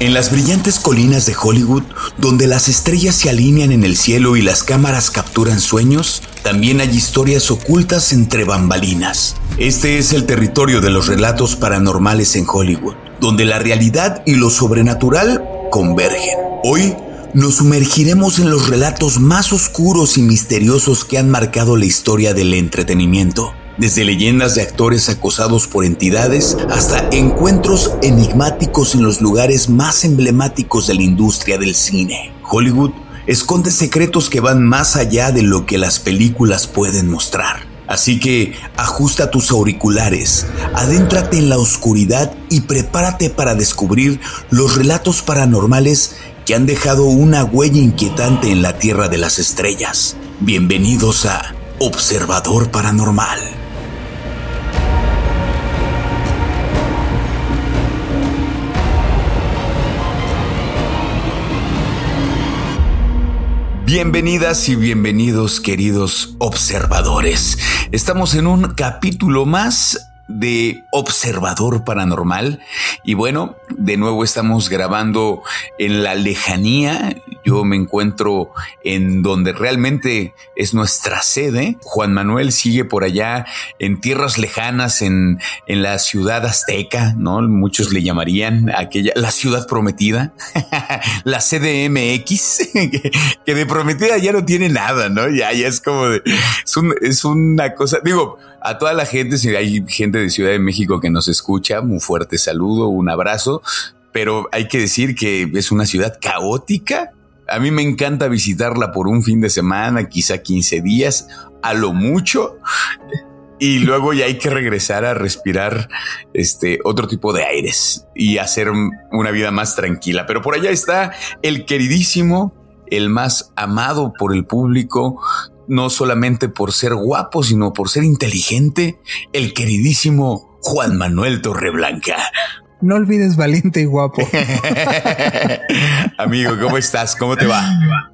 En las brillantes colinas de Hollywood, donde las estrellas se alinean en el cielo y las cámaras capturan sueños, también hay historias ocultas entre bambalinas. Este es el territorio de los relatos paranormales en Hollywood, donde la realidad y lo sobrenatural convergen. Hoy nos sumergiremos en los relatos más oscuros y misteriosos que han marcado la historia del entretenimiento desde leyendas de actores acosados por entidades hasta encuentros enigmáticos en los lugares más emblemáticos de la industria del cine. Hollywood esconde secretos que van más allá de lo que las películas pueden mostrar. Así que ajusta tus auriculares, adéntrate en la oscuridad y prepárate para descubrir los relatos paranormales que han dejado una huella inquietante en la Tierra de las Estrellas. Bienvenidos a Observador Paranormal. Bienvenidas y bienvenidos queridos observadores. Estamos en un capítulo más de Observador Paranormal. Y bueno, de nuevo estamos grabando en la lejanía. Yo me encuentro en donde realmente es nuestra sede. Juan Manuel sigue por allá en tierras lejanas, en, en la ciudad azteca, ¿no? Muchos le llamarían aquella, la ciudad prometida, la CDMX, que, de prometida ya no tiene nada, ¿no? Ya, ya es como de, es una cosa, digo, a toda la gente, si hay gente de Ciudad de México que nos escucha, un fuerte saludo, un abrazo, pero hay que decir que es una ciudad caótica. A mí me encanta visitarla por un fin de semana, quizá 15 días, a lo mucho. Y luego ya hay que regresar a respirar este otro tipo de aires y hacer una vida más tranquila. Pero por allá está el queridísimo, el más amado por el público, no solamente por ser guapo, sino por ser inteligente, el queridísimo Juan Manuel Torreblanca. No olvides valiente y guapo. Amigo, ¿cómo estás? ¿Cómo te va?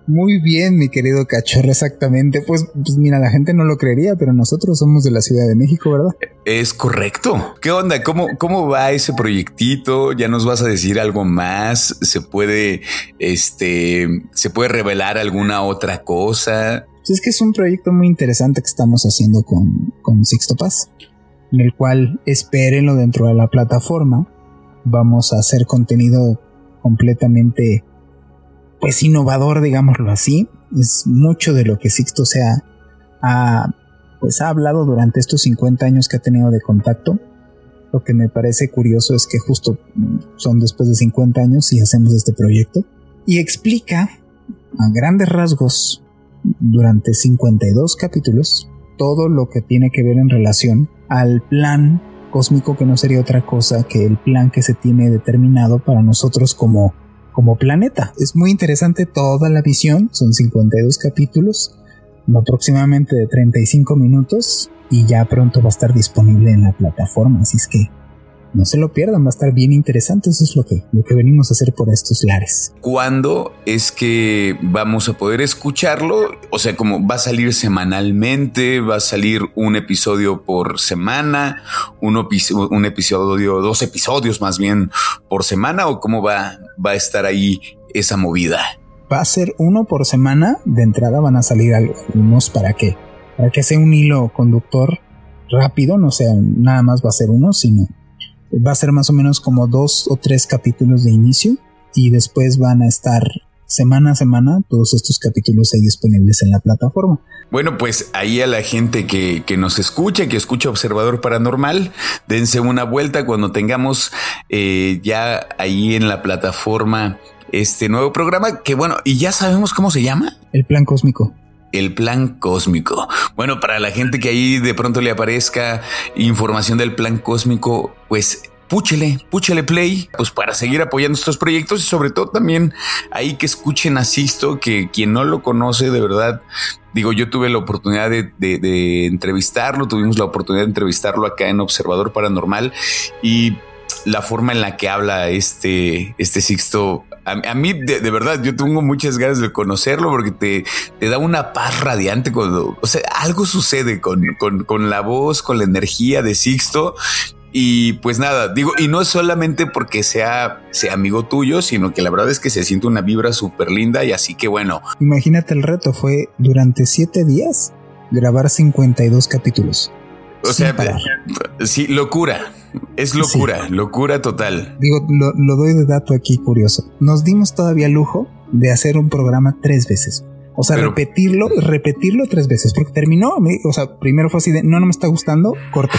Muy bien, mi querido cachorro, exactamente. Pues, pues, mira, la gente no lo creería, pero nosotros somos de la Ciudad de México, ¿verdad? Es correcto. ¿Qué onda? ¿Cómo, cómo va ese proyectito? ¿Ya nos vas a decir algo más? ¿Se puede, este, se puede revelar alguna otra cosa? Pues es que es un proyecto muy interesante que estamos haciendo con, con Sixto Paz, en el cual espérenlo dentro de la plataforma. Vamos a hacer contenido completamente, pues innovador, digámoslo así. Es mucho de lo que Sixto se ha, pues ha hablado durante estos 50 años que ha tenido de contacto. Lo que me parece curioso es que justo son después de 50 años y hacemos este proyecto. Y explica a grandes rasgos durante 52 capítulos todo lo que tiene que ver en relación al plan cósmico que no sería otra cosa que el plan que se tiene determinado para nosotros como, como planeta. Es muy interesante toda la visión, son 52 capítulos, aproximadamente de 35 minutos y ya pronto va a estar disponible en la plataforma, así es que no se lo pierdan, va a estar bien interesante. Eso es lo que, lo que venimos a hacer por estos lares. ¿Cuándo es que vamos a poder escucharlo? O sea, como va a salir semanalmente, va a salir un episodio por semana, un, un episodio, dos episodios más bien por semana, o cómo va, va a estar ahí esa movida? Va a ser uno por semana. De entrada van a salir algunos para que, para que sea un hilo conductor rápido, no sea nada más va a ser uno, sino va a ser más o menos como dos o tres capítulos de inicio y después van a estar semana a semana todos estos capítulos ahí disponibles en la plataforma. Bueno, pues ahí a la gente que, que nos escucha, que escucha Observador Paranormal, dense una vuelta cuando tengamos eh, ya ahí en la plataforma este nuevo programa que bueno, y ya sabemos cómo se llama. El plan cósmico el plan cósmico. Bueno, para la gente que ahí de pronto le aparezca información del plan cósmico, pues púchele, púchele play, pues para seguir apoyando estos proyectos y sobre todo también ahí que escuchen a Sisto, que quien no lo conoce de verdad, digo, yo tuve la oportunidad de, entrevistarlo, tuvimos la oportunidad de entrevistarlo acá en Observador Paranormal y la forma en la que habla este, este Sixto, a, mí de, verdad yo tengo muchas ganas de conocerlo porque te, te da una paz radiante cuando, o sea, algo sucede con, con, con la voz, con la energía de Sixto y pues nada, digo, y no solamente porque sea, sea amigo tuyo, sino que la verdad es que se siente una vibra súper linda y así que bueno. Imagínate el reto, fue durante siete días grabar 52 capítulos. O sea, sí, locura. Es locura, locura total. Digo, lo, doy de dato aquí curioso. Nos dimos todavía lujo de hacer un programa tres veces. O sea, repetirlo, repetirlo tres veces. Porque terminó, o sea, primero fue así de, no, no me está gustando, corte.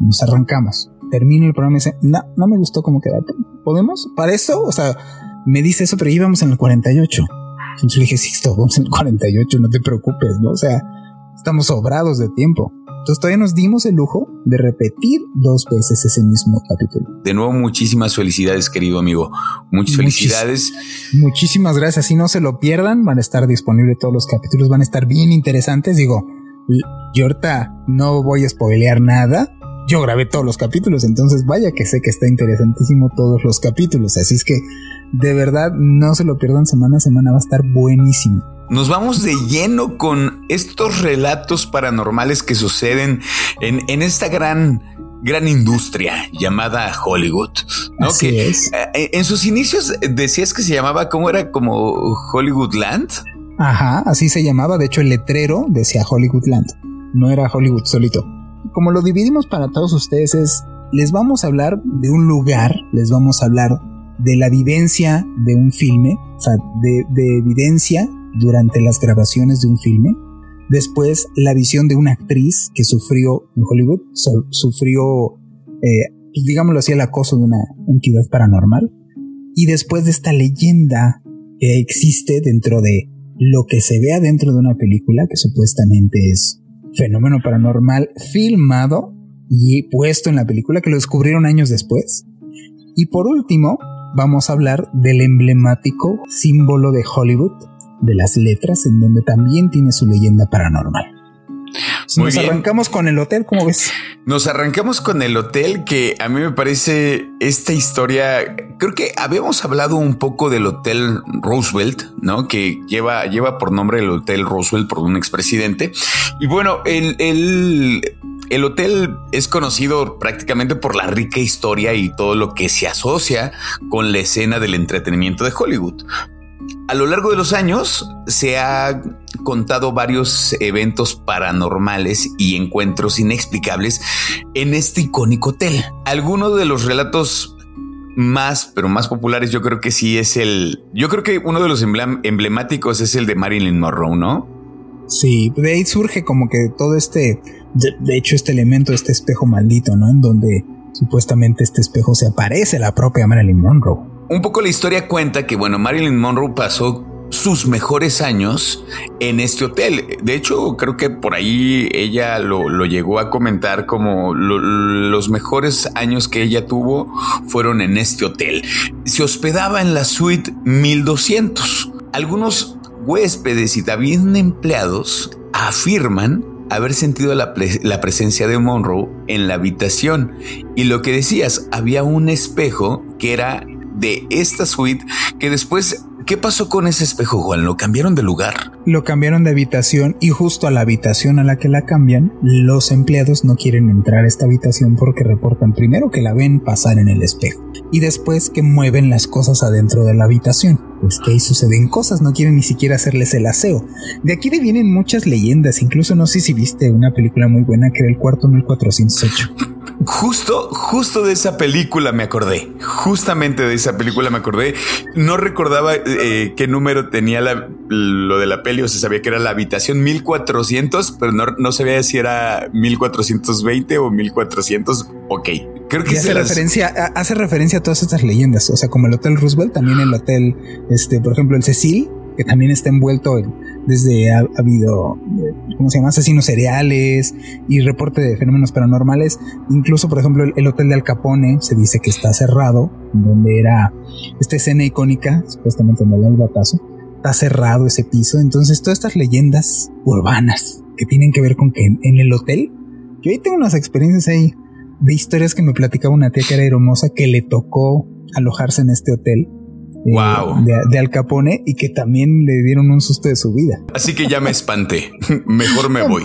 Nos arrancamos termino el programa y dice, no, no me gustó cómo queda. ¿Podemos? Para eso, o sea, me dice eso, pero íbamos en el 48. Entonces le dije, sí, vamos en el 48, no te preocupes, ¿no? O sea, estamos sobrados de tiempo. Entonces todavía nos dimos el lujo de repetir dos veces ese mismo capítulo. De nuevo, muchísimas felicidades, querido amigo. Muchas felicidades. muchísimas gracias. Si no se lo pierdan, van a estar disponibles todos los capítulos, van a estar bien interesantes. Digo, yo ahorita no voy a spoilear nada, yo grabé todos los capítulos, entonces vaya que sé que está interesantísimo todos los capítulos, así es que de verdad no se lo pierdan semana a semana, va a estar buenísimo. Nos vamos de lleno con estos relatos paranormales que suceden en, en esta gran gran industria llamada Hollywood, ¿no? que es. Eh, en sus inicios decías que se llamaba, ¿cómo era? Como Hollywoodland. Ajá, así se llamaba. De hecho, el letrero decía Hollywoodland. No era Hollywood solito como lo dividimos para todos ustedes es, les vamos a hablar de un lugar, les vamos a hablar de la vivencia de un filme, o sea, de, evidencia durante las grabaciones de un filme. Después, la visión de una actriz que sufrió en Hollywood, sufrió, eh, pues, digámoslo así, el acoso de una entidad paranormal. Y después de esta leyenda que existe dentro de lo que se ve adentro de una película, que supuestamente es fenómeno paranormal filmado y puesto en la película que lo descubrieron años después. Y por último, vamos a hablar del emblemático símbolo de Hollywood, de las letras, en donde también tiene su leyenda paranormal. Nos arrancamos con el hotel, ¿cómo ves? Nos arrancamos con el hotel que a mí me parece esta historia, creo que habíamos hablado un poco del Hotel Roosevelt, ¿no? Que lleva, lleva por nombre el Hotel Roosevelt por un expresidente. Y bueno, el, el, el hotel es conocido prácticamente por la rica historia y todo lo que se asocia con la escena del entretenimiento de Hollywood. A lo largo de los años se ha contado varios eventos paranormales y encuentros inexplicables en este icónico hotel. Algunos de los relatos más, pero más populares, yo creo que sí es el. Yo creo que uno de los emblemáticos es el de Marilyn Monroe, ¿no? Sí, de ahí surge como que todo este. De, hecho, este elemento, este espejo maldito, ¿no? En donde supuestamente este espejo se aparece la propia Marilyn Monroe. Un poco la historia cuenta que, bueno, Marilyn Monroe pasó sus mejores años en este hotel. De hecho, creo que por ahí ella lo, llegó a comentar como los mejores años que ella tuvo fueron en este hotel. Se hospedaba en la suite 1200. Algunos huéspedes y también empleados afirman haber sentido la, la, presencia de Monroe en la habitación. Y lo que decías, había un espejo que era de esta suite que después ¿Qué pasó con ese espejo, Juan? ¿Lo cambiaron de lugar? Lo cambiaron de habitación y justo a la habitación a la que la cambian, los empleados no quieren entrar a esta habitación porque reportan primero que la ven pasar en el espejo y después que mueven las cosas adentro de la habitación. Pues que ahí suceden cosas, no quieren ni siquiera hacerles el aseo. De aquí vienen muchas leyendas, incluso no sé si viste una película muy buena que era el cuarto 1408. Justo, justo de esa película me acordé. Justamente de esa película me acordé. No recordaba eh, qué número tenía lo de la peli, o se sabía que era la habitación 1400, pero no, no sabía si era 1420 o 1400. Ok, creo que hace referencia, hace referencia a todas estas leyendas. O sea, como el Hotel Roosevelt, también el hotel, este, por ejemplo, el Cecil, que también está envuelto en, desde ha, habido, ¿cómo se llama? Asesinos seriales y reporte de fenómenos paranormales. Incluso, por ejemplo, el, hotel de Al Capone se dice que está cerrado, donde era esta escena icónica, supuestamente en el batazo. Está cerrado ese piso. Entonces, todas estas leyendas urbanas que tienen que ver con que en, el hotel, yo ahí tengo unas experiencias ahí de historias que me platicaba una tía que era hermosa que le tocó alojarse en este hotel wow. de, Al Capone y que también le dieron un susto de su vida. Así que ya me espanté. Mejor me voy.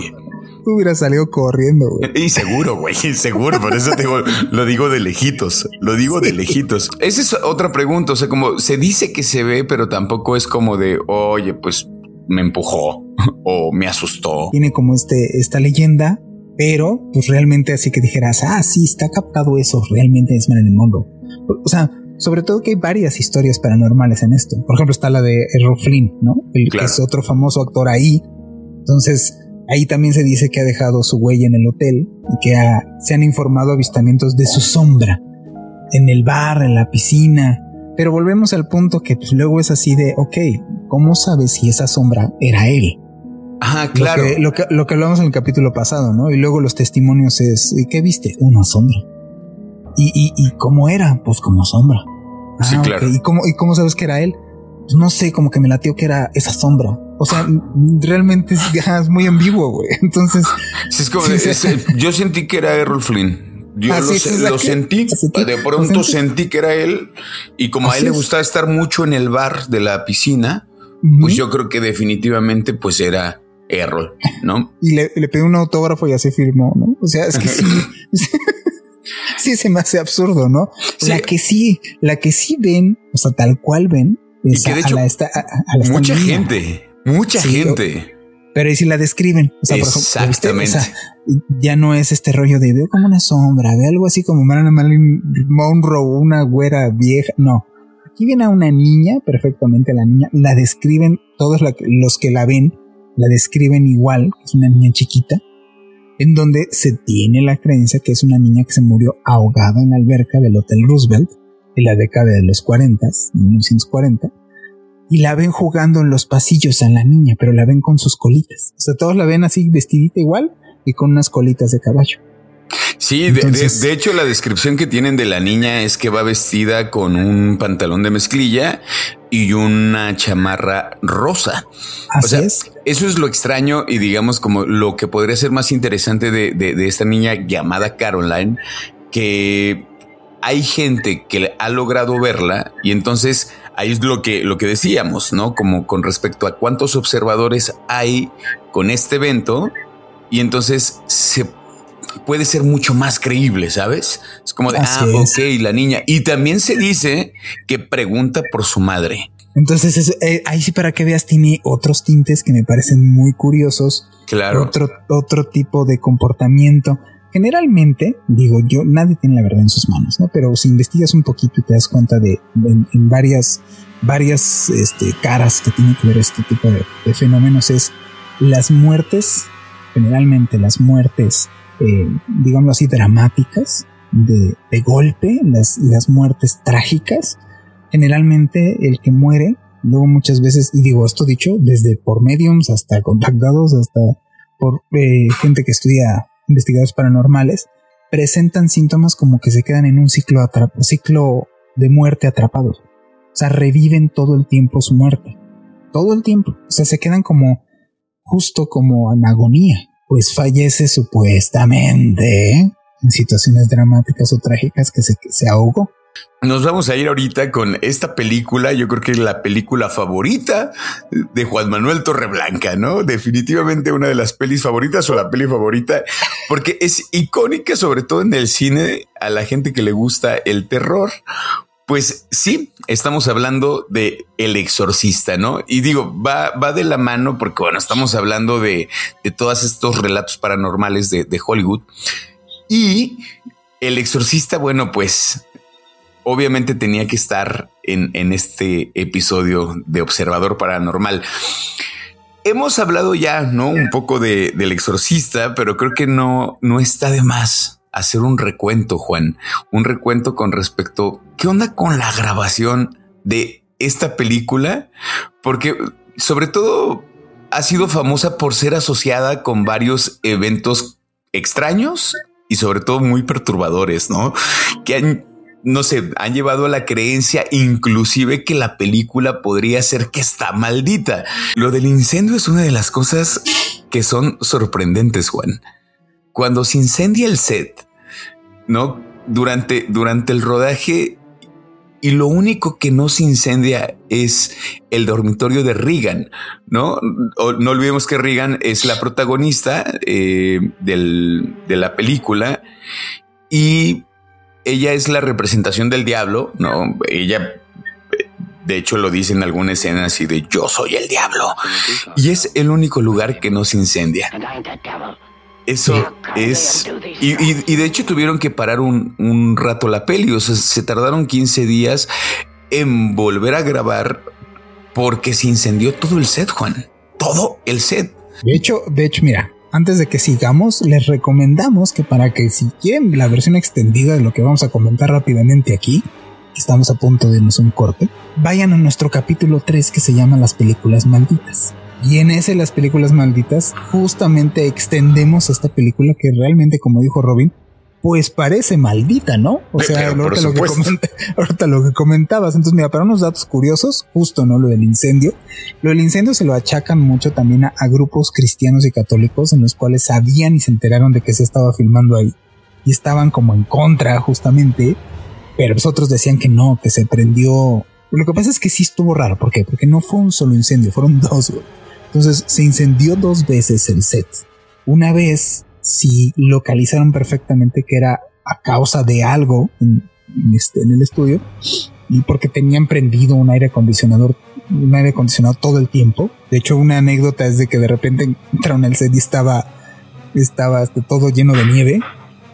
Hubiera salido corriendo, güey. Y seguro, güey, seguro. Por eso te digo, lo digo de lejitos. Lo digo de lejitos. Esa es otra pregunta. O sea, como se dice que se ve, pero tampoco es como de, oye, pues me empujó o me asustó. Tiene como este, esta leyenda, pero pues realmente así que dijeras, ah, sí, está captado eso, realmente es Marilyn Monroe. O sea, sobre todo que hay varias historias paranormales en esto. Por ejemplo, está la de Errol Flynn, ¿no? El que es otro famoso actor ahí. Entonces, ahí también se dice que ha dejado su huella en el hotel y que se han informado avistamientos de su sombra en el bar, en la piscina. Pero volvemos al punto que pues, luego es así de, ok, ¿cómo sabes si esa sombra era él? Ah, claro. Lo que, lo que, hablamos en el capítulo pasado, ¿no? Y luego los testimonios es, ¿qué viste? Una sombra. ¿Y, y, cómo era? Pues como sombra. sí, ah, claro. ¿Y, cómo, ¿Y cómo sabes que era él? Pues no sé, como que me latió que era esa sombra. O sea, realmente es, muy ambiguo, güey. Entonces, es como yo sentí que era Errol Flynn. Yo ah, lo, sentí, de pronto sentí que era él y como a él le gustaba estar mucho en el bar de la piscina, pues yo creo que definitivamente pues era Errol, ¿no? Y le, le pedí un autógrafo y así firmó, ¿no? O sea, es que sí. sí se me hace absurdo, ¿no? La que sí, la que sí ven, o sea, tal cual ven, es a, la esta, mucha gente, mucha gente. pero y si la describen, o sea, Exactamente. ya no es este rollo de veo como una sombra, ve algo así como Marilyn Monroe, una güera vieja, no. Aquí viene a una niña, perfectamente la niña, la describen, todos los que la ven, la describen igual, es una niña chiquita, en donde se tiene la creencia que es una niña que se murió ahogada en la alberca del Hotel Roosevelt en la década de los 40, 1940, y la ven jugando en los pasillos a la niña, pero la ven con sus colitas. O sea, todos la ven así vestidita igual y con unas colitas de caballo. Sí, de, hecho la descripción que tienen de la niña es que va vestida con un pantalón de mezclilla y una chamarra rosa. Así es. Eso es lo extraño y digamos como lo que podría ser más interesante de, de esta niña llamada Caroline, que hay gente que ha logrado verla y entonces ahí es lo que, lo que decíamos, ¿no? Como con respecto a cuántos observadores hay con este evento y entonces se puede ser mucho más creíble, ¿sabes? Es como de, ah, ok, la niña. Y también se dice que pregunta por su madre. Entonces, eh, ahí sí para que veas, tiene otros tintes que me parecen muy curiosos. Claro. Otro, otro tipo de comportamiento. Generalmente, digo yo, nadie tiene la verdad en sus manos, ¿no? Pero si investigas un poquito y te das cuenta de en, varias, varias este, caras que tiene que ver este tipo de, de fenómenos es las muertes, generalmente las muertes eh, digamos así, dramáticas, de, golpe, las, las, muertes trágicas. Generalmente el que muere, luego muchas veces, y digo esto dicho, desde por mediums hasta contactados, hasta por eh, gente que estudia investigadores paranormales, presentan síntomas como que se quedan en un ciclo, ciclo de muerte atrapados. O sea, reviven todo el tiempo su muerte. Todo el tiempo. O sea, se quedan como, justo como en agonía pues fallece supuestamente en situaciones dramáticas o trágicas que se, se ahogó. Nos vamos a ir ahorita con esta película, yo creo que es la película favorita de Juan Manuel Torreblanca, ¿no? Definitivamente una de las pelis favoritas o la peli favorita, porque es icónica sobre todo en el cine a la gente que le gusta el terror, pues sí, estamos hablando de El Exorcista, ¿no? Y digo, va, va de la mano porque, bueno, estamos hablando de, de todos estos relatos paranormales de, Hollywood. Y el exorcista, bueno, pues obviamente tenía que estar en, en este episodio de Observador Paranormal. Hemos hablado ya, ¿no? Un poco de, del exorcista, pero creo que no, no está de más hacer un recuento, Juan. Un recuento con respecto, ¿qué onda con la grabación de esta película? Porque sobre todo ha sido famosa por ser asociada con varios eventos extraños y sobre todo muy perturbadores, ¿no? Que han, no sé, han llevado a la creencia inclusive que la película podría ser que está maldita. Lo del incendio es una de las cosas que son sorprendentes, Juan. Cuando se incendia el set, ¿no? Durante, durante el rodaje y lo único que no se incendia es el dormitorio de Regan, ¿no? no olvidemos que Regan es la protagonista eh, de la película y ella es la representación del diablo, ¿no? Ella de hecho, lo dice en alguna escena así de yo soy el diablo. Y es el único lugar que no se incendia. Eso es. Y, de hecho tuvieron que parar un, rato la peli. O sea, se tardaron 15 días en volver a grabar porque se incendió todo el set, Juan. Todo el set. De hecho, de hecho, mira, antes de que sigamos, les recomendamos que para que si quieren la versión extendida de lo que vamos a comentar rápidamente aquí, estamos a punto de irnos un corte, vayan a nuestro capítulo 3 que se llama Las películas malditas. Y en ese Las películas malditas justamente extendemos esta película que realmente, como dijo Robin, pues parece maldita, ¿no? O sea, ahorita lo, que lo, que comentabas. Entonces, mira, para unos datos curiosos, justo, ¿no? Lo del incendio. Lo del incendio se lo achacan mucho también a, grupos cristianos y católicos en los cuales sabían y se enteraron de que se estaba filmando ahí. Y estaban como en contra, justamente. Pero pues otros decían que no, que se prendió. Lo que pasa es que sí estuvo raro. ¿Por qué? Porque no fue un solo incendio, fueron dos, güey. Entonces se incendió dos veces el set. Una vez sí localizaron perfectamente que era a causa de algo en, este, en el estudio y porque tenían prendido un aire acondicionador, un aire acondicionado todo el tiempo. De hecho, una anécdota es de que de repente entraron al set y estaba, estaba este, todo lleno de nieve.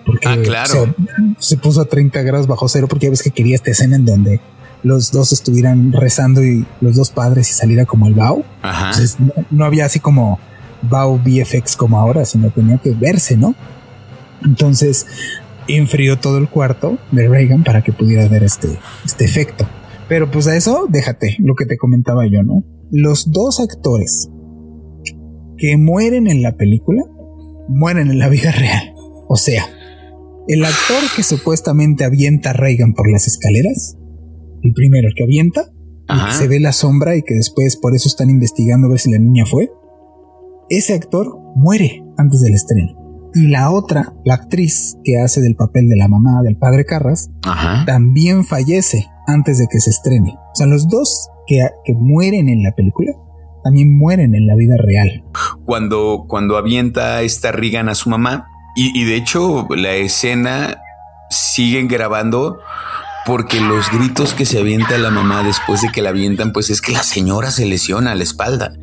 Porque ah, claro. se, puso a 30 grados bajo cero porque ya ves que quería esta escena en donde los dos estuvieran rezando y los dos padres y saliera como el Bao. Entonces no, había así como Bao VFX como ahora, sino tenía que verse, ¿no? Entonces enfrió todo el cuarto de Reagan para que pudiera ver este, este efecto. Pero pues a eso, déjate lo que te comentaba yo, ¿no? Los dos actores que mueren en la película mueren en la vida real. O sea, el actor que supuestamente avienta a Reagan por las escaleras el primero, el que avienta, que se ve la sombra y que después por eso están investigando a ver si la niña fue. Ese actor muere antes del estreno. Y la otra, la actriz que hace del papel de la mamá del padre Carras, también fallece antes de que se estrene. O sea, los dos que, que mueren en la película también mueren en la vida real. Cuando, cuando avienta esta Regan a su mamá, y, y de hecho la escena siguen grabando porque los gritos que se avienta la mamá después de que la avientan, pues es que la señora se lesiona la espalda.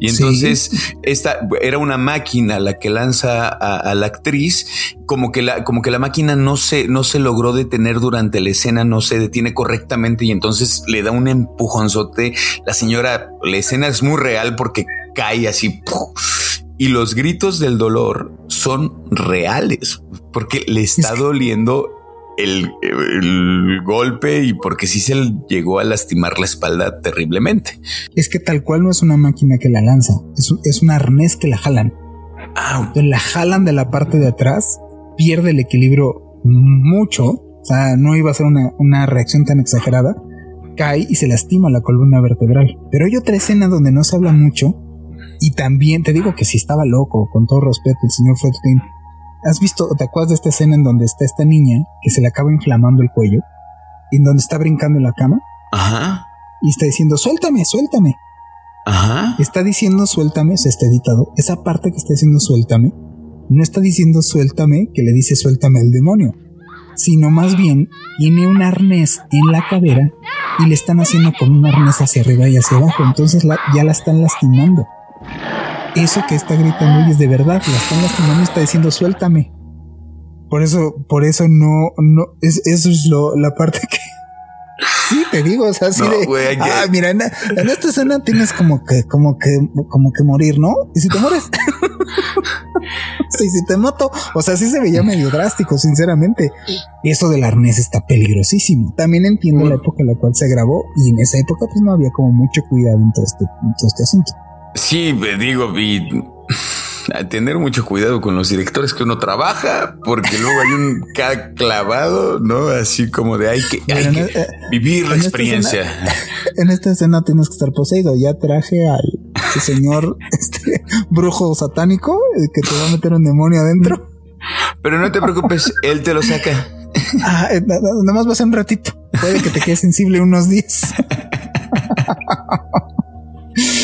Y entonces esta era una máquina la que lanza a, la actriz, como que la, como que la máquina no se, no se logró detener durante la escena, no se detiene correctamente y entonces le da un empujonzote. La señora, la escena es muy real porque cae así. Y los gritos del dolor son reales porque le está doliendo el, golpe y porque sí se llegó a lastimar la espalda terriblemente. Es que tal cual no es una máquina que la lanza, es, es un arnés que la jalan. Ah. la jalan de la parte de atrás, pierde el equilibrio mucho, o sea, no iba a ser una, una reacción tan exagerada, cae y se lastima la columna vertebral. Pero hay otra escena donde no se habla mucho y también te digo que si estaba loco, con todo respeto, el señor Friedkin ¿Has visto, te acuerdas de esta escena en donde está esta niña que se le acaba inflamando el cuello? Y en donde está brincando en la cama. Ajá. Y está diciendo, suéltame, suéltame. Ajá. Está diciendo suéltame, se está editado. Esa parte que está diciendo suéltame, no está diciendo suéltame que le dice suéltame al demonio, sino más bien tiene un arnés en la cadera y le están haciendo con un arnés hacia arriba y hacia abajo. Entonces ya la están lastimando eso que está gritando y es de verdad, la están lastimando está diciendo suéltame. Por eso, por eso no, no, es, eso es lo, la parte que, Sí, te digo, o sea, así de. ah, mira, en, esta escena tienes como que, como que, como que morir, ¿no? Y si te mueres. sí, si te mato. O sea, sí se veía medio drástico, sinceramente. Y eso del arnés está peligrosísimo. También entiendo la época en la cual se grabó y en esa época pues no había como mucho cuidado en todo este, en todo este asunto. Sí, digo, y tener mucho cuidado con los directores que uno trabaja, porque luego hay un clavado, ¿no? Así como de hay que, eh, vivir la experiencia. en esta escena tienes que estar poseído. Ya traje al señor este, brujo satánico eh, que te va a meter un demonio adentro. Pero no te preocupes, él te lo saca. Ah, eh, nada más va a ser un ratito. Puede que te quede sensible unos días.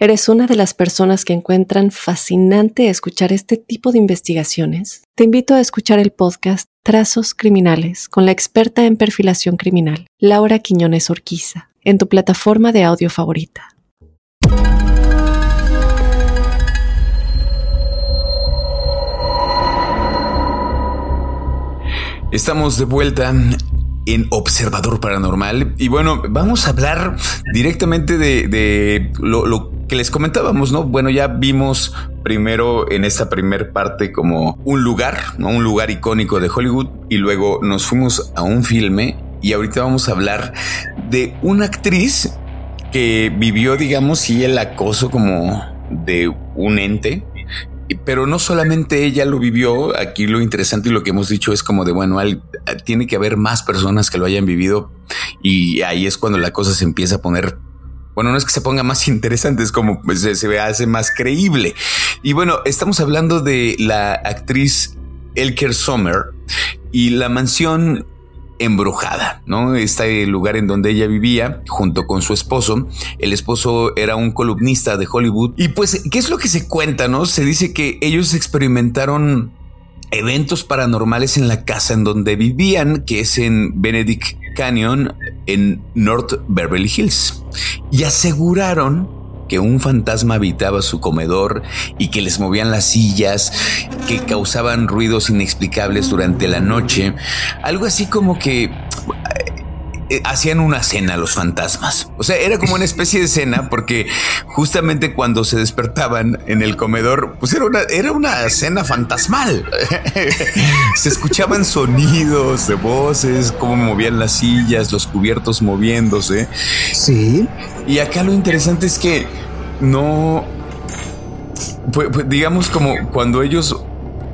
¿Eres una de las personas que encuentran fascinante escuchar este tipo de investigaciones? Te invito a escuchar el podcast Trazos Criminales con la experta en perfilación criminal, Laura Quiñones Orquiza, en tu plataforma de audio favorita. Estamos de vuelta en Observador Paranormal. Y bueno, vamos a hablar directamente de, lo, que les comentábamos, ¿no? Bueno, ya vimos primero en esta primer parte como un lugar, ¿no? Un lugar icónico de Hollywood y luego nos fuimos a un filme y ahorita vamos a hablar de una actriz que vivió, digamos, y el acoso como de un ente pero no solamente ella lo vivió, aquí lo interesante y lo que hemos dicho es como de, bueno, tiene que haber más personas que lo hayan vivido y ahí es cuando la cosa se empieza a poner bueno, no es que se ponga más interesante, es como pues, se, se hace más creíble. Y bueno, estamos hablando de la actriz Elker Sommer y la mansión embrujada, ¿no? Este lugar en donde ella vivía junto con su esposo. El esposo era un columnista de Hollywood. Y pues, ¿qué es lo que se cuenta, no? Se dice que ellos experimentaron eventos paranormales en la casa en donde vivían, que es en Benedict Canyon, en North Beverly Hills. Y aseguraron que un fantasma habitaba su comedor y que les movían las sillas, que causaban ruidos inexplicables durante la noche, algo así como que hacían una cena los fantasmas. O sea, era como una especie de cena porque justamente cuando se despertaban en el comedor, pues era una, era una cena fantasmal. se escuchaban sonidos de voces, cómo movían las sillas, los cubiertos moviéndose. Sí. Y acá lo interesante es que no, pues, digamos como cuando ellos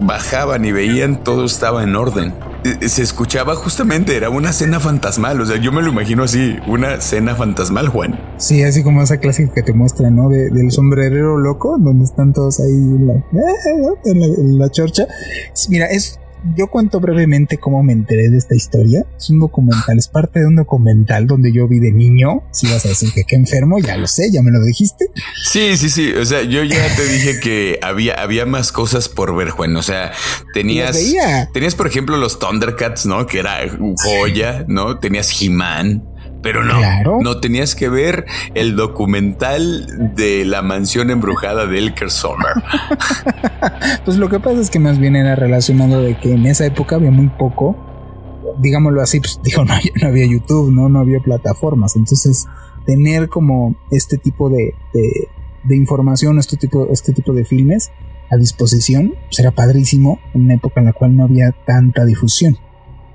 bajaban y veían todo estaba en orden eh, se escuchaba justamente, era una cena fantasmal. O sea, yo me lo imagino así, una cena fantasmal, Juan. Sí, así como esa clásica que te muestra, ¿no? del sombrerero loco, donde están todos ahí en la, en la chorcha. Mira, es yo cuento brevemente cómo me enteré de esta historia. Es un documental, es parte de un documental donde yo vi de niño. Si vas a decir que qué enfermo, ya lo sé, ya me lo dijiste. Sí, sí, sí. O sea, yo ya te dije que había, había más cosas por ver, Juan. O sea, tenías, tenías, por ejemplo, los Thundercats, ¿no? Que era joya, ¿no? Tenías He-Man. Pero no, no tenías que ver el documental de la mansión embrujada de Elker Sommer. pues lo que pasa es que más bien era relacionado de que en esa época había muy poco, digámoslo así, pues digo, no, había YouTube, ¿no? no había plataformas. Entonces, tener como este tipo de, de, información, este tipo, este tipo de filmes a disposición, pues era padrísimo en una época en la cual no había tanta difusión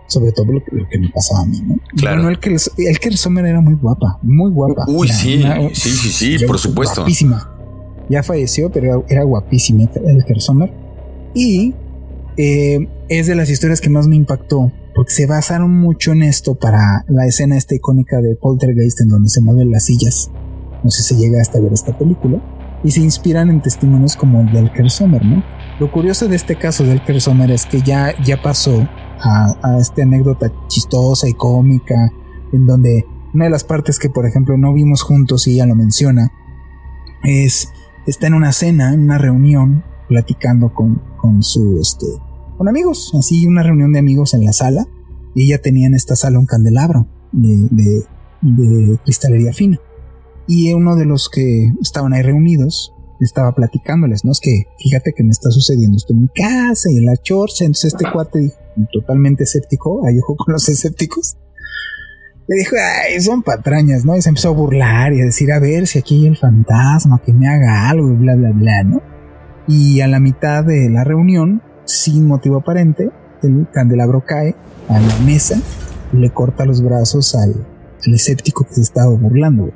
sobre todo lo que, me pasaba a mí, ¿no? Claro. el que el que Sommer era muy guapa, muy guapa. Uy, sí, sí, sí, sí, por supuesto. Guapísima. Ya falleció, pero era guapísima el que Sommer. Y eh, es de las historias que más me impactó, porque se basaron mucho en esto para la escena esta icónica de Poltergeist en donde se mueven las sillas. No sé si llega hasta ver esta película. y se inspiran en testimonios como el del Kersomer, ¿no? Lo curioso de este caso del Kersomer es que ya, ya pasó a, esta anécdota chistosa y cómica, en donde una de las partes que, por ejemplo, no vimos juntos y ella lo menciona, es, está en una cena, en una reunión, platicando con, con su, este, con amigos, así una reunión de amigos en la sala, y ella tenía en esta sala un candelabro de, de, de cristalería fina. Y uno de los que estaban ahí reunidos estaba platicándoles, ¿no? Es que fíjate que me está sucediendo esto en mi casa y en la chorcha. Entonces este cuate dijo, totalmente escéptico, ojo con los escépticos. Le dijo, son patrañas, ¿no? Y se empezó a burlar y a decir, a ver si aquí hay el fantasma, que me haga algo bla, bla, bla, ¿no? Y a la mitad de la reunión, sin motivo aparente, el candelabro cae a la mesa y le corta los brazos al, escéptico que se estaba burlando.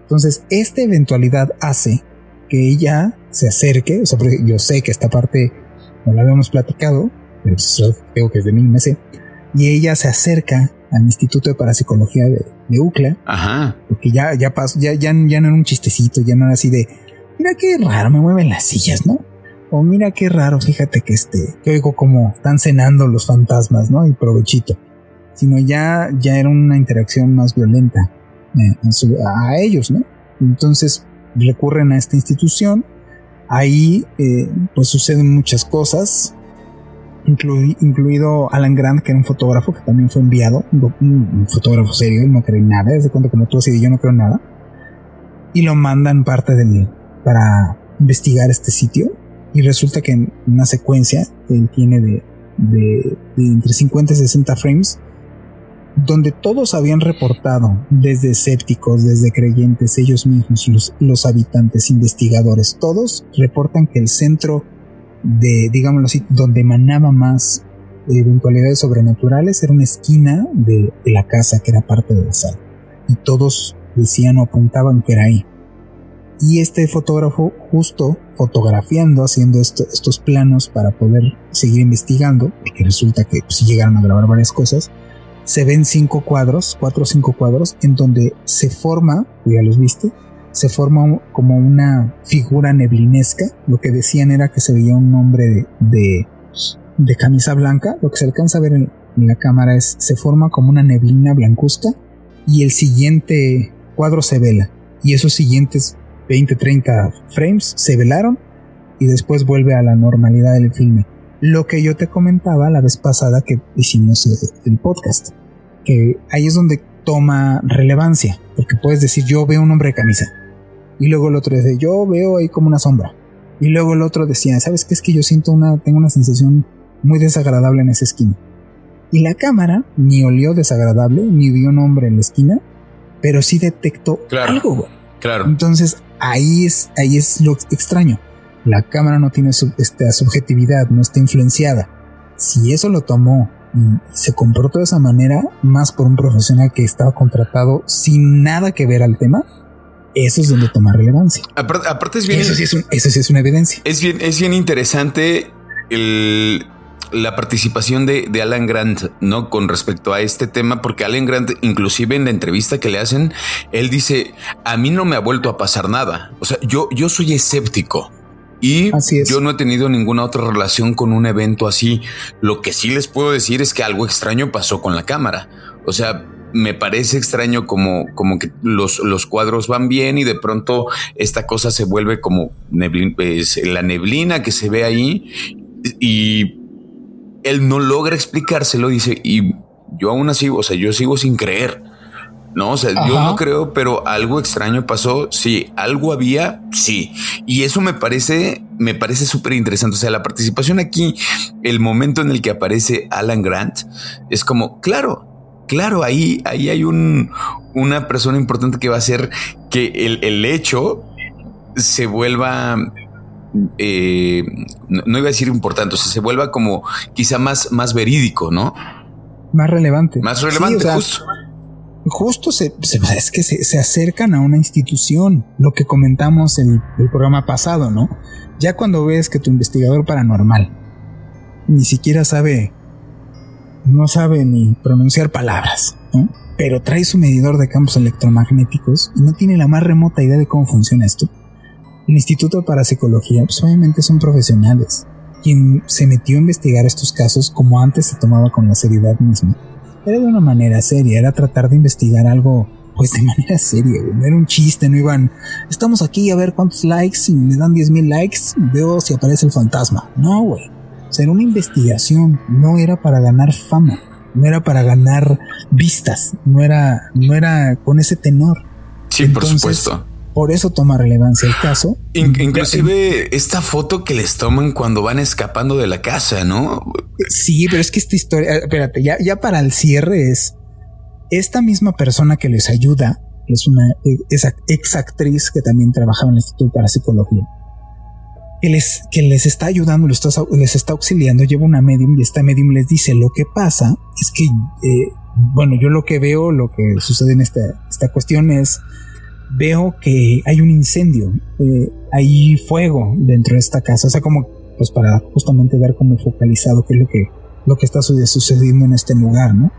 Entonces, esta eventualidad hace que ella se acerque, o yo sé que esta parte no la habíamos platicado, pero creo que es de mí, me sé, y ella se acerca al Instituto de Parapsicología de, de UCLA, Ajá. porque ya, ya pasó, ya, ya, ya no era un chistecito, ya no era así de, mira qué raro, me mueven las sillas, ¿no? O mira qué raro, fíjate que este, que oigo como están cenando los fantasmas, ¿no? Y provechito. Sino ya, ya era una interacción más violenta eh, su- a ellos, ¿no? Entonces recurren a esta institución. Ahí, eh, pues suceden muchas cosas, inclui- incluido Alan Grant, que era un fotógrafo que también fue enviado, un, un fotógrafo serio, no cree nada, es de cuenta como tú así, yo no creo nada, y lo mandan parte del para investigar este sitio y resulta que en una secuencia él tiene de, de, de entre 50 y 60 frames donde todos habían reportado, desde escépticos, desde creyentes, ellos mismos, los, los habitantes, investigadores, todos reportan que el centro de, digámoslo así, donde emanaba más eventualidades sobrenaturales era una esquina de, la casa que era parte de la sala. Y todos decían o apuntaban que era ahí. Y este fotógrafo, justo fotografiando, haciendo esto- estos planos para poder seguir investigando, porque resulta que si llegaron a grabar varias cosas, se ven cinco cuadros, cuatro o cinco cuadros, en donde se forma, ya los viste, se forma como una figura neblinesca. Lo que decían era que se veía un hombre de, de, camisa blanca. Lo que se alcanza a ver en, en la cámara es, se forma como una neblina blancuzca y el siguiente cuadro se vela. Y esos siguientes 20, 30 frames se velaron y después vuelve a la normalidad del filme. Lo que yo te comentaba la vez pasada que hicimos el, el podcast, que ahí es donde toma relevancia, porque puedes decir yo veo un hombre de camisa y luego el otro dice yo veo ahí como una sombra y luego el otro decía sabes qué es que yo siento una tengo una sensación muy desagradable en esa esquina y la cámara ni olió desagradable ni vio un hombre en la esquina pero sí detectó Claro. algo güey. Claro. Entonces ahí es, ahí es lo extraño. La cámara no tiene su- esta subjetividad, no está influenciada. Si eso lo tomó y se comportó de esa manera, más por un profesional que estaba contratado sin nada que ver al tema, eso es donde toma relevancia. Aparte, aparte es bien, Eso sí es, un- eso sí es una evidencia. es bien, es bien interesante el, la participación de, de Alan Grant, ¿no? Con respecto a este tema, porque Alan Grant, inclusive en la entrevista que le hacen, él dice, a mí no me ha vuelto a pasar nada. O sea, yo, yo soy escéptico. Y Así es. yo no he tenido ninguna otra relación con un evento así. Lo que sí les puedo decir es que algo extraño pasó con la cámara. O sea, me parece extraño como, como que los, los cuadros van bien y de pronto esta cosa se vuelve como neblin- es la neblina que se ve ahí y él no logra explicárselo, dice, y yo aún así, o sea, yo sigo sin creer. No, o sea, yo no creo, pero algo extraño pasó. Sí, algo había, sí. Y eso me parece, me parece súper interesante. O sea, la participación aquí, el momento en el que aparece Alan Grant, es como, claro, claro, ahí, ahí hay un, una persona importante que va a hacer que el, el hecho se vuelva, eh, no, iba a decir importante, o sea, se vuelva como quizá más, más verídico, ¿no? Más relevante. Más relevante, Sí, o sea, justo. Justo se, se- es que se, se acercan a una institución, lo que comentamos en el programa pasado, ¿no? Ya cuando ves que tu investigador paranormal ni siquiera sabe, no sabe ni pronunciar palabras, ¿no? Pero trae su medidor de campos electromagnéticos y no tiene la más remota idea de cómo funciona esto. El Instituto de Parapsicología, pues obviamente son profesionales. Quien se metió a investigar estos casos como antes se tomaba con la seriedad misma. Era de una manera seria, era tratar de investigar algo pues de manera seria, No era un chiste, no iban, estamos aquí a ver cuántos likes, y me dan 10.000 likes, veo si aparece el fantasma. No, güey. O sea, era una investigación, no era para ganar fama, no era para ganar vistas, no era, no era con ese tenor. Sí, por supuesto. Por eso toma relevancia el caso. inclusive esta foto que les toman cuando van escapando de la casa, ¿no? Sí, pero es que esta historia, espérate, ya, ya para el cierre es esta misma persona que les ayuda, es una ex actriz que también trabajaba en el Instituto para Psicología, que les, que les está ayudando, les está, les está auxiliando, lleva una medium y esta medium les dice lo que pasa es que, eh, bueno, yo lo que veo, lo que sucede en esta, esta cuestión es, veo que hay un incendio, eh, hay fuego dentro de esta casa, o sea, como, pues para justamente ver cómo focalizado qué es lo que, lo que está sucediendo en este lugar, ¿no?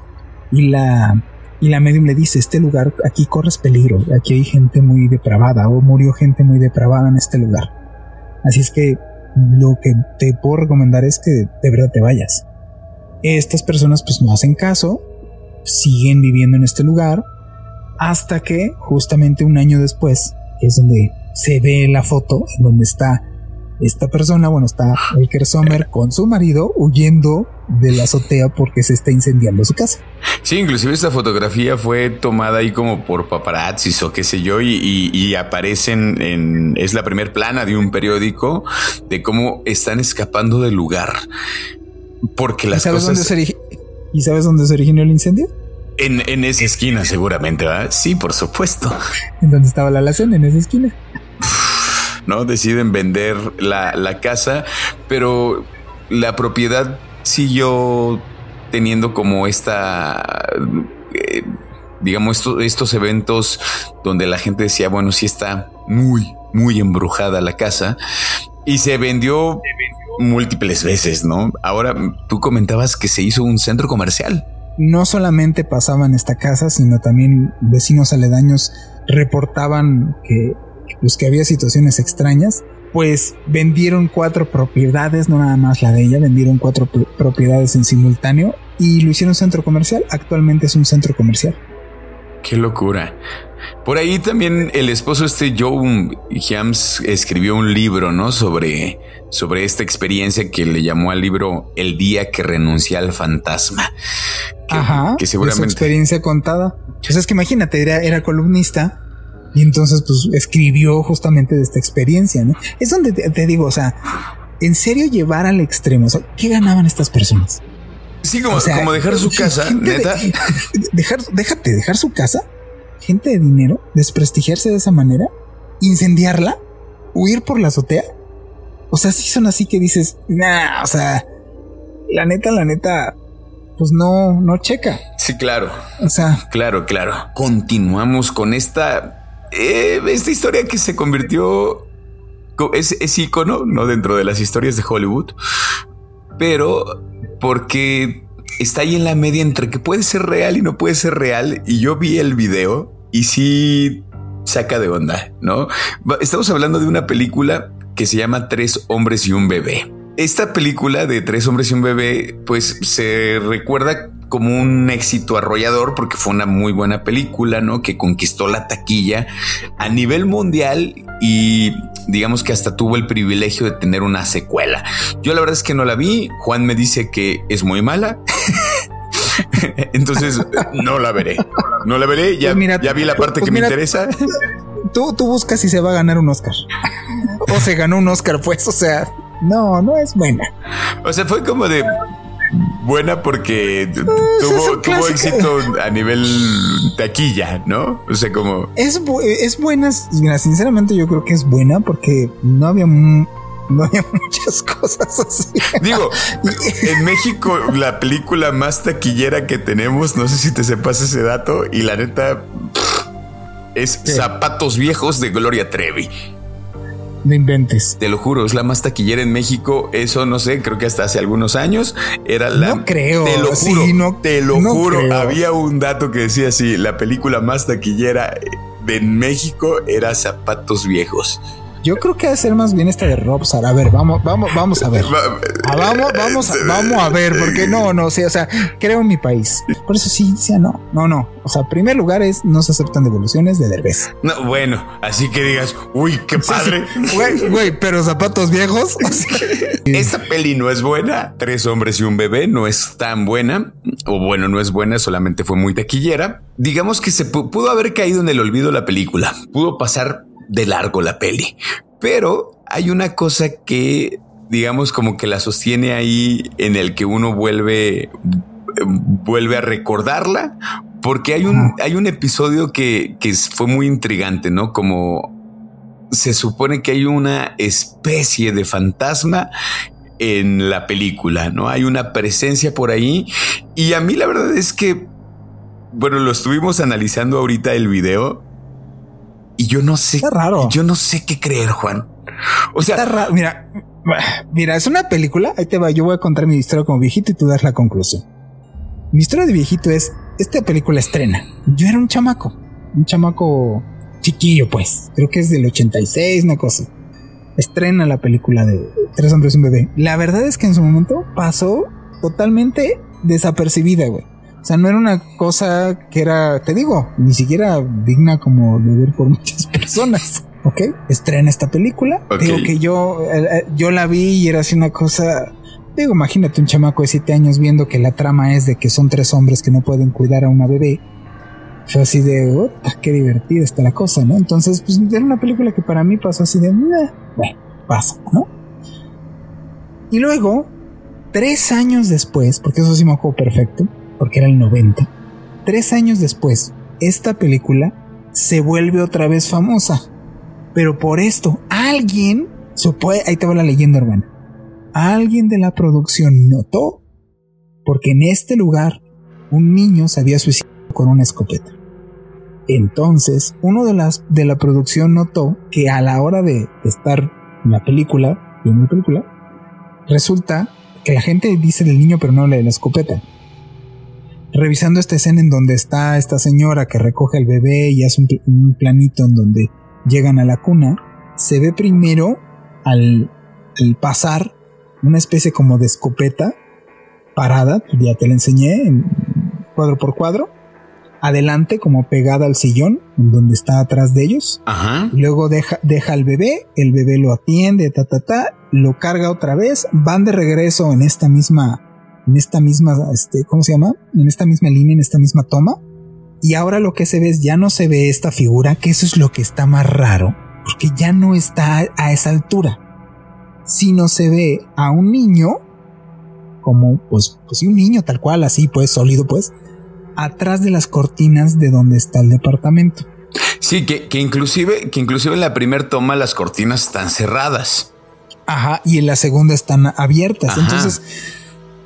Y la, y la medium le dice, este lugar, aquí corres peligro, aquí hay gente muy depravada o murió gente muy depravada en este lugar. Así es que lo que te puedo recomendar es que de verdad te vayas. Estas personas pues no hacen caso, siguen viviendo en este lugar hasta que justamente un año después, es donde se ve la foto en donde está esta persona, bueno, está el Sommer con su marido huyendo de la azotea porque se está incendiando su casa. Sí, inclusive esta fotografía fue tomada ahí como por paparazzis o qué sé yo y, aparecen en es la primer plana de un periódico de cómo están escapando del lugar porque las sabes cosas. Dónde ¿Y sabes dónde se originó el incendio? En, en esa esquina, seguramente, ¿verdad? Sí, por supuesto. ¿En dónde estaba la alacena? En esa esquina. ¿no? Deciden vender la, casa, pero la propiedad siguió teniendo como esta, eh, digamos, estos eventos donde la gente decía, bueno, sí está muy, muy embrujada la casa y se vendió múltiples veces, ¿no? Ahora tú comentabas que se hizo un centro comercial. No solamente pasaba en esta casa, sino también vecinos aledaños reportaban que los que había situaciones extrañas, pues vendieron cuatro propiedades, no nada más la de ella, vendieron cuatro propiedades en simultáneo y lo hicieron centro comercial. Actualmente es un centro comercial. Qué locura. Por ahí también el esposo este Joe Hams escribió un libro, ¿no? Sobre, sobre esta experiencia que le llamó al libro El día que renuncié al fantasma. Ajá. Que seguramente. experiencia contada. Pues es que imagínate, era, era columnista y entonces, pues, escribió justamente de esta experiencia, ¿no? Es donde te, digo, o sea, en serio llevar al extremo, o sea, ¿qué ganaban estas personas? Sí, como, como dejar su casa, neta. dejar, déjate, dejar su casa, gente de dinero, desprestigiarse de esa manera, incendiarla, huir por la azotea. O sea, sí son así que dices, nah, o sea, la neta, la neta, pues no, no checa. Sí, claro. O sea, claro, claro. Continuamos con esta eh, esta historia que se convirtió es, es icono, no dentro de las historias de Hollywood, pero porque está ahí en la media entre que puede ser real y no puede ser real. Y yo vi el video y sí saca de onda, no? Estamos hablando de una película que se llama Tres hombres y un bebé. Esta película de Tres hombres y un bebé, pues se recuerda como un éxito arrollador porque fue una muy buena película, ¿no? Que conquistó la taquilla a nivel mundial y digamos que hasta tuvo el privilegio de tener una secuela. Yo la verdad es que no la vi. Juan me dice que es muy mala. Entonces no la veré. No la veré. Ya, pues ya vi la parte pues que me interesa. Tú, tú buscas si se va a ganar un Oscar. o se ganó un Oscar, pues. O sea, no, no es buena. O sea, fue como de buena porque tuvo, éxito a nivel taquilla, ¿no? O sea, como... Es, es buena, sinceramente yo creo que es buena porque no había... No había muchas cosas así. Digo, en México la película más taquillera que tenemos, no sé si te sepas ese dato, y la neta es Zapatos Viejos de Gloria Trevi. No inventes. Te lo juro, es la más taquillera en México. Eso no sé, creo que hasta hace algunos años era la. No creo. Te lo juro. no, te lo juro. Había un dato que decía así: la película más taquillera de México era Zapatos Viejos. Yo creo que debe ser más bien esta de Robsar. A ver, vamos, vamos, vamos a ver. Ah, vamos, vamos, a, vamos a ver, porque no, no, sí, o sea, creo en mi país. Por eso sí, sí, no, no, no. O sea, primer lugar es no se aceptan devoluciones de Derbez. No, bueno, así que digas, uy, qué padre. Güey, güey, pero zapatos viejos. Esta peli no es buena. Tres hombres y un bebé no es tan buena. O bueno, no es buena, solamente fue muy taquillera. Digamos que se pudo haber caído en el olvido la película. Pudo pasar de largo la peli. Pero hay una cosa que, digamos, como que la sostiene ahí en el que uno vuelve, vuelve a recordarla, porque hay un, hay un episodio que, que fue muy intrigante, ¿no? Como se supone que hay una especie de fantasma en la película, ¿no? Hay una presencia por ahí y a mí la verdad es que, bueno, lo estuvimos analizando ahorita el video y yo no sé. raro. Yo no sé qué creer, Juan. O sea, Está raro. Mira, mira, es una película. Ahí te va. Yo voy a contar mi historia como viejito y tú das la conclusión. Mi historia de viejito es esta película estrena. Yo era un chamaco, un chamaco chiquillo, pues. Creo que es del 86, una cosa. Estrena la película de Tres hombres y un bebé. La verdad es que en su momento pasó totalmente desapercibida, güey. O sea, no era una cosa que era, te digo, ni siquiera digna como de ver por muchas personas. ¿Ok? Estrena esta película. Digo que yo, eh, eh, yo la vi y era así una cosa. Digo, imagínate un chamaco de siete años viendo que la trama es de que son tres hombres que no pueden cuidar a una bebé. Fue así de, oh, qué divertida está la cosa, ¿no? Entonces, pues era una película que para mí pasó así de, bueno, pasa, ¿no? Y luego, tres años después, porque eso sí me acuerdo perfecto, porque era el 90, tres años después, esta película se vuelve otra vez famosa. Pero por esto, alguien, puede, ahí te va la leyenda urbana, alguien de la producción notó, porque en este lugar un niño se había suicidado con una escopeta. Entonces, uno de las de la producción notó que a la hora de estar en la película, viendo la película, resulta que la gente dice del niño pero no habla de la escopeta revisando esta escena en donde está esta señora que recoge al bebé y hace un, planito en donde llegan a la cuna, se ve primero al, pasar una especie como de escopeta parada, ya te la enseñé en cuadro por cuadro, adelante como pegada al sillón, en donde está atrás de ellos. Ajá. Luego deja, deja al bebé, el bebé lo atiende, ta, ta, ta, lo carga otra vez, van de regreso en esta misma en esta misma, este, ¿cómo se llama? En esta misma línea, en esta misma toma. Y ahora lo que se ve es, ya no se ve esta figura, que eso es lo que está más raro, porque ya no está a esa altura, sino se ve a un niño, como, pues, pues sí, un niño tal cual, así, pues, sólido, pues, atrás de las cortinas de donde está el departamento. Sí, que, que inclusive, que inclusive en la primera toma las cortinas están cerradas. Ajá, y en la segunda están abiertas. Entonces,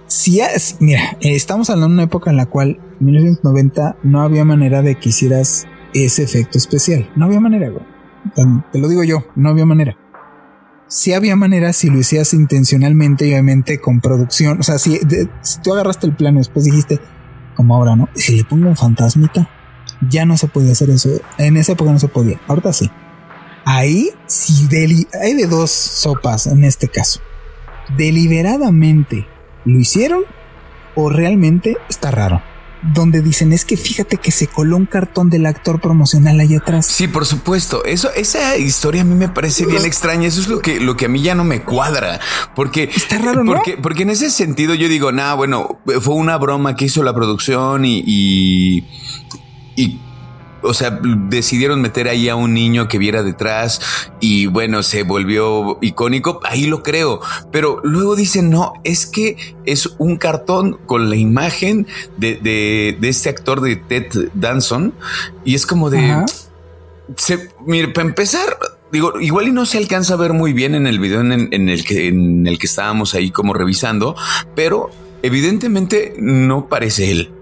si es, mira, estamos hablando de una época en la cual, en 1990, no había manera de que hicieras ese efecto especial. No había manera, güey. Te lo digo yo, no había manera. Si había manera si lo hicieras intencionalmente y obviamente con producción. O sea, si, tú agarraste el plano y después dijiste, como ahora, ¿no? Si le pongo un fantasmita, ya no se podía hacer eso. En esa época no se podía. Ahorita sí. Ahí, si hay de dos sopas en este caso. Deliberadamente ¿Lo hicieron? ¿O realmente está raro? Donde dicen es que fíjate que se coló un cartón del actor promocional ahí atrás. Sí, por supuesto. Eso, esa historia a mí me parece bien extraña. Eso es lo que, lo que a mí ya no me cuadra. Porque está raro, ¿no? Porque, porque en ese sentido yo digo, nada, bueno, fue una broma que hizo la producción y, y, y o sea, decidieron meter ahí a un niño que viera detrás y bueno, se volvió icónico, ahí lo creo, pero luego dicen, no, es que es un cartón con la imagen de, de, este actor de Ted Danson. Y es como de... Se, mire, para empezar, digo, igual y no se alcanza a ver muy bien en el video en, en, el que en el que estábamos ahí como revisando, pero evidentemente no parece él.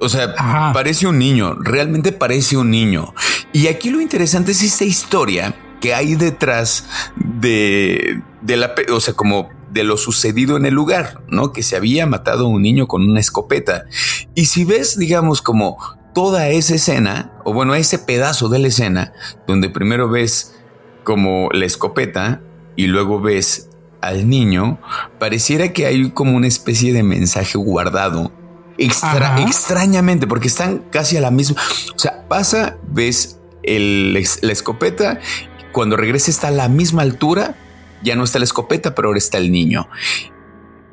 O sea, parece un niño, realmente parece un niño. Y aquí lo interesante es esta historia que hay detrás de, de la, o sea, como de lo sucedido en el lugar, ¿no? Que se había matado un niño con una escopeta. Y si ves, digamos, como toda esa escena, o bueno, ese pedazo de la escena, donde primero ves como la escopeta y luego ves al niño, pareciera que hay como una especie de mensaje guardado. Extrañamente, porque están casi a la misma. O sea, pasa, ves la escopeta, cuando regresa está a la misma altura, ya no está la escopeta, pero ahora está el niño.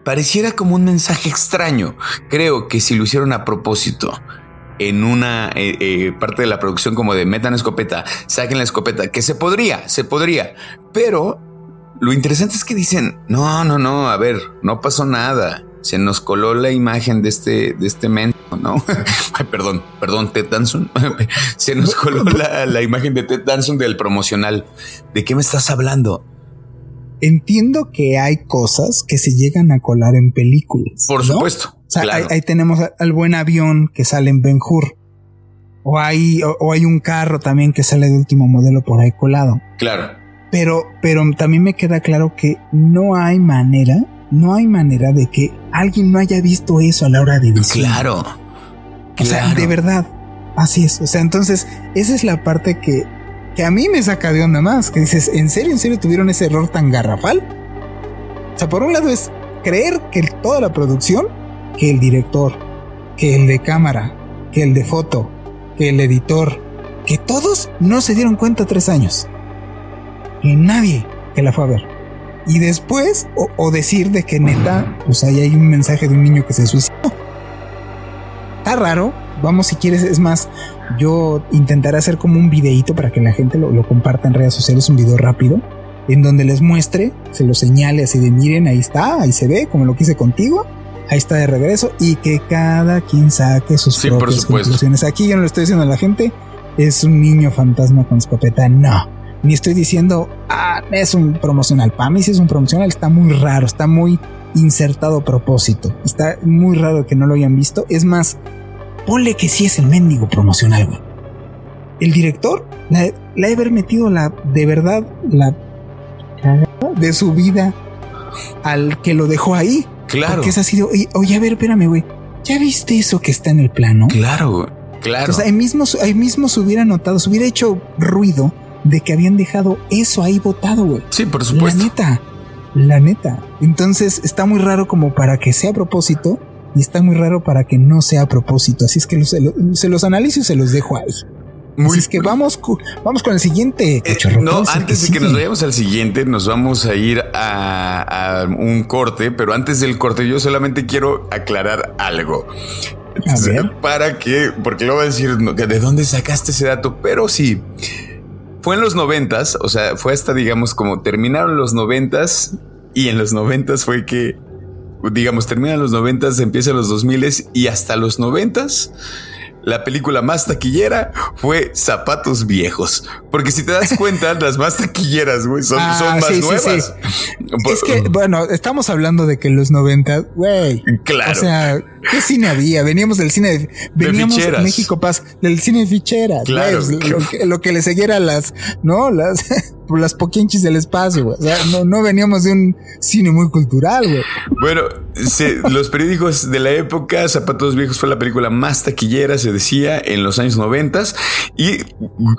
Pareciera como un mensaje extraño. Creo que si lo hicieron a propósito, en una eh, eh, parte de la producción como de metan escopeta, saquen la escopeta, que se podría, se podría, pero lo interesante es que dicen, no, no, no, a ver, no pasó nada. Se nos coló la imagen de este, de este men, ¿no? Ay, perdón, perdón, Ted Danson. Se nos coló la, la imagen de Ted Danson del promocional. ¿De qué me estás hablando? Entiendo que hay cosas que se llegan a colar en películas. Por supuesto. O sea, ahí, tenemos al buen avión que sale en Ben Hur. O hay, o hay un carro también que sale de último modelo por ahí colado. Claro. Pero, pero también me queda claro que no hay manera, no hay manera de que alguien no haya visto eso a la hora de decir. Claro. O sea, de verdad. Así es. O sea, entonces, esa es la parte que, que a mí me saca de onda más. Que dices, ¿en serio, en serio tuvieron ese error tan garrafal? O sea, por un lado es creer que toda la producción, que el director, que el de cámara, que el de foto, que el editor, que todos no se dieron cuenta tres años que nadie que la fue a ver. Y después, o, decir de que neta, pues ahí hay un mensaje de un niño que se suicidó. Está raro. Vamos, si quieres, es más, yo intentaré hacer como un videíto para que la gente lo, lo comparta en redes sociales, un video rápido, en donde les muestre, se lo señale así de miren, ahí está, ahí se ve, como lo quise contigo, ahí está de regreso, y que cada quien saque sus propias conclusiones. Aquí yo no le estoy diciendo a la gente, es un niño fantasma con escopeta, no ni estoy diciendo, ah, es un promocional. Para mí si es un promocional, está muy raro, está muy insertado a propósito. Está muy raro que no lo hayan visto. Es más, ponle que sí es el mendigo promocional, güey. El director la, la ha haber metido la, de verdad, la de su vida al que lo dejó ahí. Claro. Porque es así oye, oye, a ver, espérame, güey. ¿Ya viste eso que está en el plano? Claro, claro. Sea, ahí mismo, ahí mismo se hubiera notado, se hubiera hecho ruido de que habían dejado eso ahí botado, güey. Sí, por supuesto. La neta, la neta. Entonces está muy raro como para que sea a propósito y está muy raro para que no sea a propósito. Así es que se los analizo y se los dejo ahí. Muy Así es que vamos, vamos con el siguiente. Eh, no, antes de que nos vayamos al siguiente, nos vamos a ir a, un corte, pero antes del corte yo solamente quiero aclarar algo. A ver. Para que, porque lo va a decir, ¿de dónde sacaste ese dato? Pero sí, fue en los noventas, o sea, fue hasta, digamos, como terminaron los noventas y en los noventas fue que, digamos, terminan los noventas, empiezan los dos miles y hasta los noventas la película más taquillera fue Zapatos Viejos. Porque si te das cuenta, las más taquilleras, güey, son, ah, más nuevas. es que, bueno, estamos hablando de que los 90, güey. Claro. O sea, ¿qué cine había? Veníamos del cine de, veníamos de México Paz, del cine de ficheras. Claro. lo, que, le siguiera las, ¿no? Las, las poquinchis del espacio. O sea, no, no veníamos de un cine muy cultural, güey. Bueno, los periódicos de la época, Zapatos Viejos fue la película más taquillera, se decía, en los años 90 y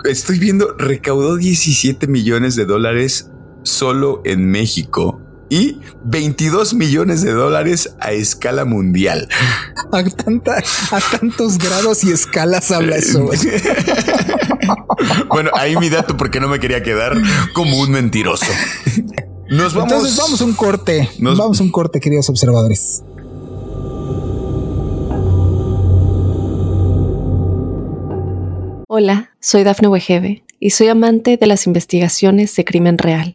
estoy viendo, recaudó 17 millones de dólares solo en México y 22 millones de dólares a escala mundial. A, tanta, a tantos grados y escalas habla eso. bueno, ahí mi dato porque no me quería quedar como un mentiroso. Nos vamos. Entonces vamos a un corte. Nos vamos a un corte, queridos observadores. Hola, soy Dafne Wegebe y soy amante de las investigaciones de crimen real.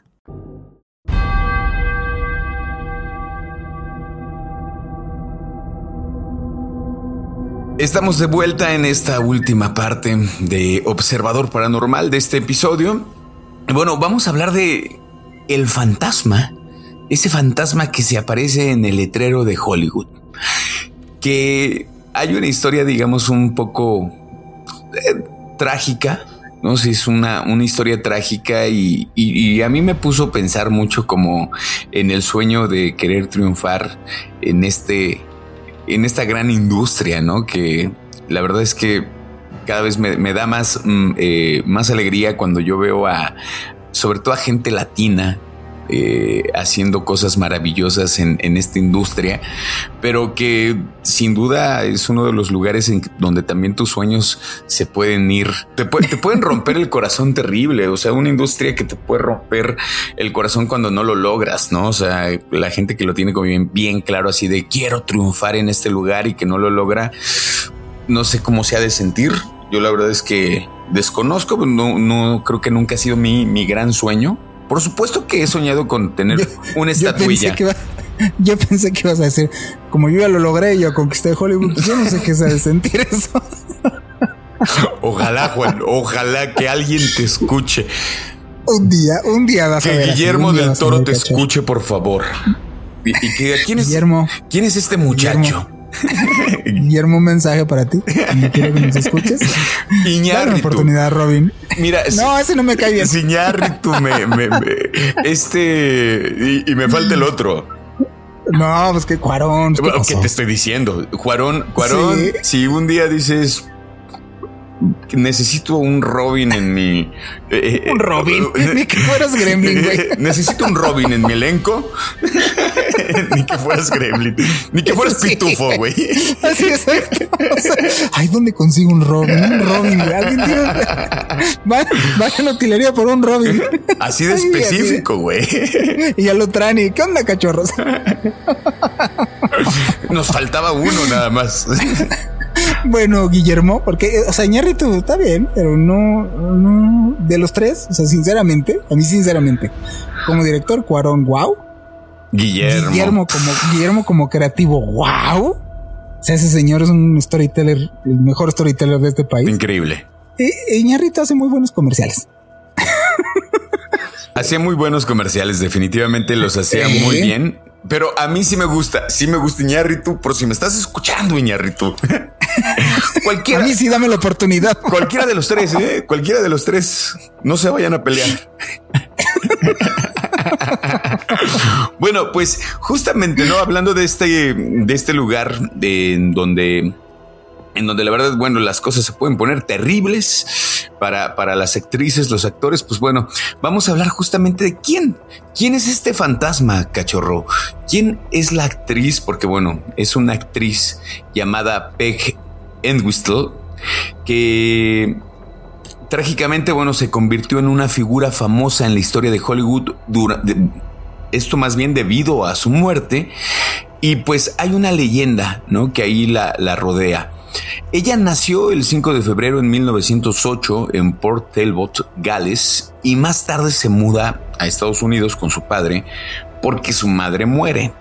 Estamos de vuelta en esta última parte de Observador Paranormal de este episodio. Bueno, vamos a hablar de el fantasma ese fantasma que se aparece en el letrero de Hollywood. Que hay una historia, digamos, un poco eh, trágica, ¿no? sé, es una, una historia trágica y, y, a mí me puso a pensar mucho como en el sueño de querer triunfar en este, en esta gran industria, ¿no? Que la verdad es que cada vez me, da más, mm, eh, más alegría cuando yo veo a, sobre todo a gente latina, eh, haciendo cosas maravillosas en, esta industria, pero que sin duda es uno de los lugares en donde también tus sueños se pueden ir, te, pueden romper el corazón terrible, o sea, una industria que te puede romper el corazón cuando no lo logras, ¿no? O sea, la gente que lo tiene como bien, claro así de quiero triunfar en este lugar y que no lo logra, no sé cómo se ha de sentir. Yo la verdad es que desconozco, no, no creo que nunca ha sido mi gran sueño por supuesto que he soñado con tener una estatuilla. Yo pensé, que ibas a decir, como yo ya lo logré, yo conquisté Hollywood, pues yo no sé qué se de sentir eso. Ojalá, Juan, ojalá que alguien te escuche. Un día, un día vas que a ver. Guillermo del Toro te escuche, por favor. Y, que quién es, Guillermo, quién es este muchacho. Guillermo, un mensaje para ti. Quiero que nos escuches. Dale una oportunidad, Robin. Mira, no, ese no me cae bien. Iñárritu me, me, este y, me falta el otro. No, pues que Cuarón. ¿Qué, te estoy diciendo? Cuarón, Cuarón, si un día dices necesito un Robin en mi. Eh, un Robin. Ni que fueras Gremlin, güey. necesito un Robin en mi elenco. Ni que fueras Gremlin. Ni que fueras Pitufo, güey. Así es. ay, ¿dónde consigo un Robin? Un Robin, güey. Alguien tiene. Vaya a la utilería por un Robin. Así de específico, güey. Y ya lo traen. ¿Qué onda, cachorros? Nos faltaba uno nada más. Bueno, Guillermo, porque, o sea, tú está bien, pero no, no, de los tres, o sea, sinceramente, a mí sinceramente, como director, Cuarón, wow. Guillermo. Guillermo como, Guillermo como creativo, wow. O sea, ese señor es un storyteller, el mejor storyteller de este país. Increíble. E, Iñarrito hace muy buenos comerciales. Hacía muy buenos comerciales, definitivamente los hacía muy bien. Pero a mí sí me gusta, sí me gusta Iñarritu, por si me estás escuchando, Iñarritu. cualquiera. A mí sí dame la oportunidad. Cualquiera de los tres, ¿eh? cualquiera de los tres. No se vayan a pelear. bueno, pues justamente, ¿no? Hablando de este, de este lugar de, en donde en donde la verdad, bueno, las cosas se pueden poner terribles para, para las actrices, los actores, pues bueno, vamos a hablar justamente de quién, quién es este fantasma, cachorro, quién es la actriz, porque bueno, es una actriz llamada Peg Entwistle, que trágicamente, bueno, se convirtió en una figura famosa en la historia de Hollywood, esto más bien debido a su muerte, y pues hay una leyenda, ¿no? Que ahí la, la rodea. Ella nació el 5 de febrero en 1908 en Port Talbot, Gales, y más tarde se muda a Estados Unidos con su padre porque su madre muere.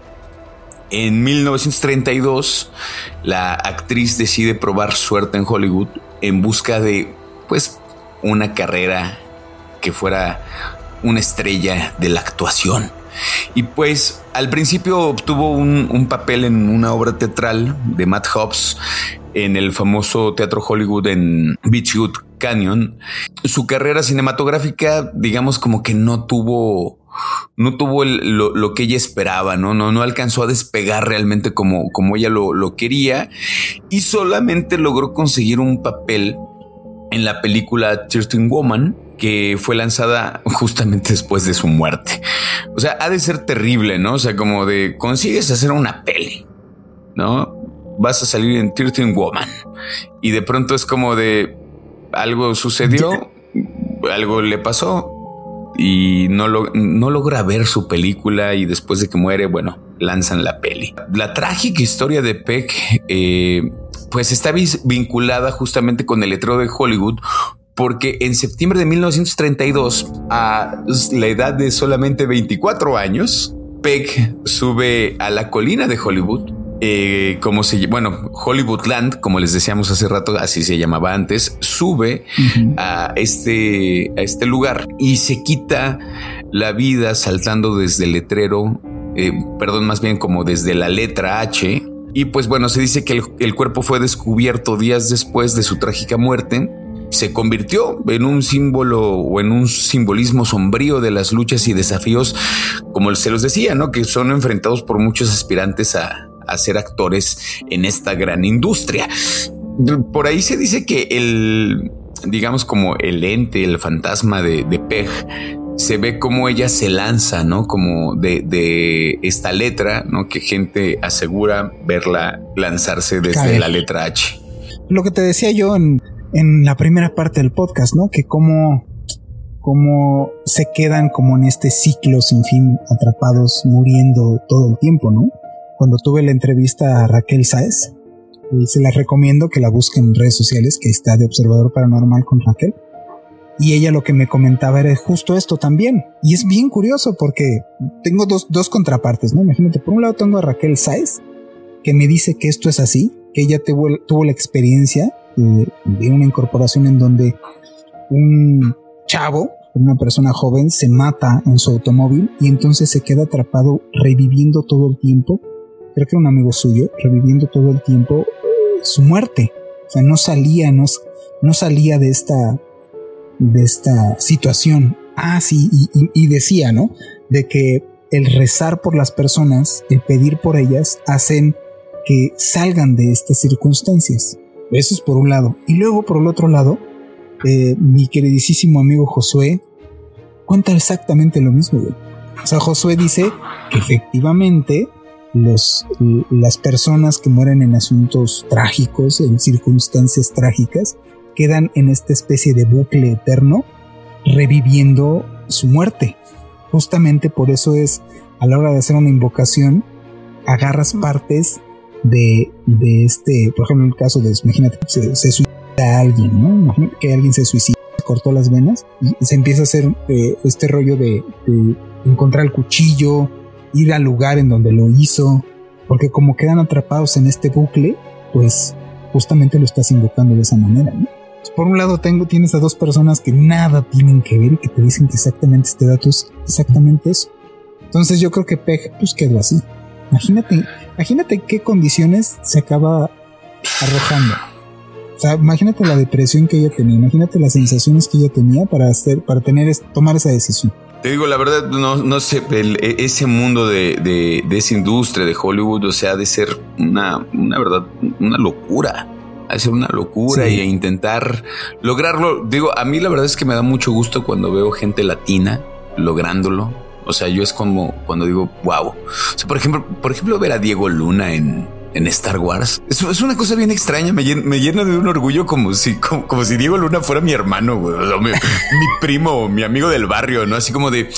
En 1932, la actriz decide probar suerte en Hollywood en busca de, pues, una carrera que fuera una estrella de la actuación. Y pues al principio obtuvo un, un, papel en una obra teatral de Matt Hobbs en el famoso Teatro Hollywood en Beachwood Canyon. Su carrera cinematográfica, digamos como que no tuvo no tuvo lo, que ella esperaba, ¿no? No, no alcanzó a despegar realmente como, como ella lo, lo quería y solamente logró conseguir un papel en la película Thirteen Woman, que fue lanzada justamente después de su muerte. O sea, ha de ser terrible, ¿no? O sea, como de consigues hacer una peli, ¿no? Vas a salir en 13 Woman. Y de pronto es como de algo sucedió, algo le pasó y no, lo, no logra ver su película y después de que muere, bueno, lanzan la peli. La trágica historia de Peck, eh, pues está vinculada justamente con el letrero de Hollywood porque en septiembre de 1932, a la edad de solamente 24 años, Peck sube a la colina de Hollywood eh, como se bueno, Hollywoodland, como les decíamos hace rato, así se llamaba antes, sube a este a este lugar y se quita la vida saltando desde el letrero eh, perdón, más bien como desde la letra H. Y pues bueno, se dice que el, cuerpo fue descubierto días después de su trágica muerte. Se convirtió en un símbolo o en un simbolismo sombrío de las luchas y desafíos, como se los decía, ¿no? Que son enfrentados por muchos aspirantes a, a ser actores en esta gran industria. Por ahí se dice que el, digamos como el ente, el fantasma de, de Peg, se ve como ella se lanza, ¿no? Como de, esta letra, ¿no? Que gente asegura verla lanzarse desde la letra H. Lo que te decía yo en, en la primera parte del podcast, ¿no? Que como, como se quedan como en este ciclo sin fin, atrapados, muriendo todo el tiempo, ¿no? Cuando tuve la entrevista a Raquel Saez, y se la recomiendo que la busquen en redes sociales, que está de observador paranormal con Raquel. Y ella lo que me comentaba era justo esto también. Y es bien curioso porque tengo dos, dos contrapartes, ¿no? Imagínate, por un lado tengo a Raquel Saez, que me dice que esto es así, que ella tuvo, tuvo la experiencia de, de una incorporación en donde un chavo, una persona joven, se mata en su automóvil y entonces se queda atrapado reviviendo todo el tiempo. Que era un amigo suyo, reviviendo todo el tiempo su muerte. O sea, no salía, no, no salía de esta, de esta situación. Ah, sí, y, decía, ¿no? De que el rezar por las personas, el pedir por ellas, hacen que salgan de estas circunstancias. Eso es por un lado. Y luego, por el otro lado, eh, mi queridísimo amigo Josué cuenta exactamente lo mismo. O sea, Josué dice que efectivamente los, las personas que mueren en asuntos trágicos, en circunstancias trágicas, quedan en esta especie de bucle eterno, reviviendo su muerte. Justamente por eso es, a la hora de hacer una invocación, agarras partes de, de este, por ejemplo, en el caso de, imagínate, se, se suicida a alguien, ¿no? Imagínate que alguien se suicida, cortó las venas, y se empieza a hacer eh, este rollo de, de encontrar el cuchillo, ir al lugar en donde lo hizo, porque como quedan atrapados en este bucle, pues justamente lo estás invocando de esa manera, ¿no? Pues, por un lado tengo, tienes a dos personas que nada tienen que ver y que te dicen que exactamente este dato es exactamente eso. Entonces yo creo que Peg pues quedó así. Imagínate, imagínate qué condiciones se acaba arrojando. O sea, imagínate la depresión que ella tenía, imagínate las sensaciones que ella tenía para hacer, para tener, tomar esa decisión. Te digo, la verdad, no, no sé, e, ese mundo de, de, esa industria de Hollywood, o sea, de ser una, una verdad, una locura. Ha ser una locura y a intentar lograrlo. Digo, a mí la verdad es que me da mucho gusto cuando veo gente latina lográndolo. O sea, yo es como cuando digo, wow. O sea, por ejemplo, por ejemplo, ver a Diego Luna en, en Star Wars. Es, es, una cosa bien extraña. Me llena, de un orgullo como si, como, si Diego Luna fuera mi hermano, mi, primo, mi amigo del barrio, no así como de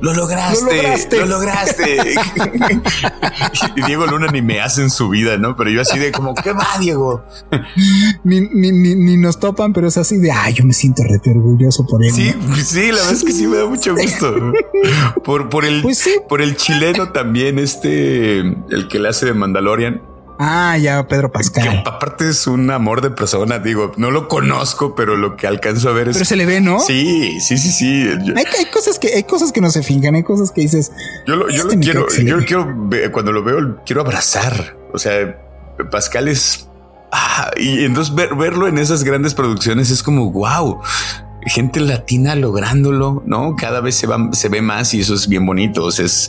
lo lograste, lo lograste. y Diego Luna ni me hace en su vida, no? Pero yo así de como, ¿qué va, Diego? ni, ni, ni, nos topan, pero es así de, ay, yo me siento rete orgulloso por él. Sí, sí, la verdad es que sí me da mucho gusto. por, por el, pues por el chileno también, este, el que le hace de Mandalorian Ah, ya, Pedro Pascal. Que aparte es un amor de persona, digo, no lo conozco, pero lo que alcanzo a ver es. Pero se le ve, ¿no? Sí, sí, sí, sí. hay, cosas que hay cosas que no se fingan, hay cosas que dices. Yo lo, yo este quiero, yo quiero cuando lo veo, quiero abrazar. O sea, Pascal es. Ah, y entonces verlo en esas grandes producciones es como wow gente latina lográndolo, ¿no? Cada vez se, va, se ve más y eso es bien bonito. es,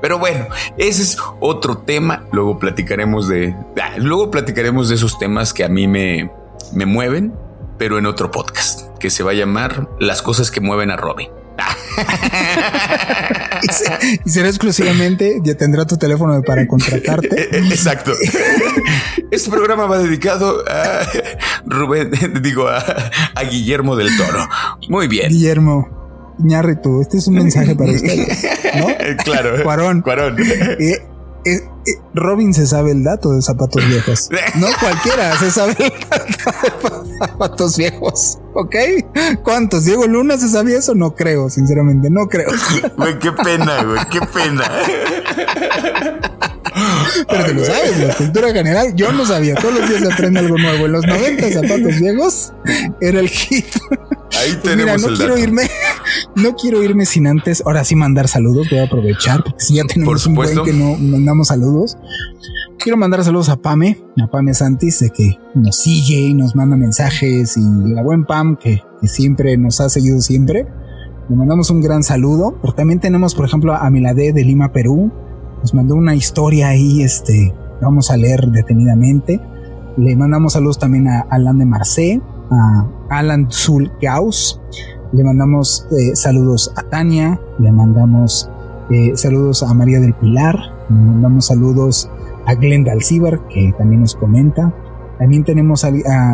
pero bueno, ese es otro tema. Luego platicaremos de, ah, luego platicaremos de esos temas que a mí me, me mueven, pero en otro podcast que se va a llamar Las cosas que mueven a Robin y, será exclusivamente, ya tendrá tu teléfono para contratarte. Exacto. Este programa va dedicado a Rubén, digo, a, Guillermo del Toro. Muy bien. Guillermo. tú este es un mensaje para usted. ¿no? Claro. Cuarón. Cuarón. Eh, eh, Robin se sabe el dato de zapatos viejos. No cualquiera se sabe el dato de zapatos viejos. ¿Ok? ¿Cuántos? ¿Diego Luna se sabía eso? No creo, sinceramente, no creo. Güey, qué pena, güey, qué pena. Pero te lo sabes, la cultura general, yo no sabía. Todos los días se aprende algo nuevo. En los 90 zapatos viejos era el hit. Ahí pues tenemos mira, no quiero irme, no quiero irme sin antes, ahora sí mandar saludos, voy a aprovechar, porque si ya tenemos un buen que no mandamos saludos. Quiero mandar saludos a Pame, a Pame Santis, de que nos sigue y nos manda mensajes, y la buen Pam, que, siempre nos ha seguido siempre. Le mandamos un gran saludo, pero también tenemos, por ejemplo, a Milade de Lima, Perú. Nos mandó una historia ahí, este, vamos a leer detenidamente. Le mandamos saludos también a Alan de Marcé, a Alan Zul Gauss. Le mandamos eh, saludos a Tania, le mandamos eh, saludos a María del Pilar, le mandamos saludos a Glenda Alcibar, que también nos comenta. También tenemos,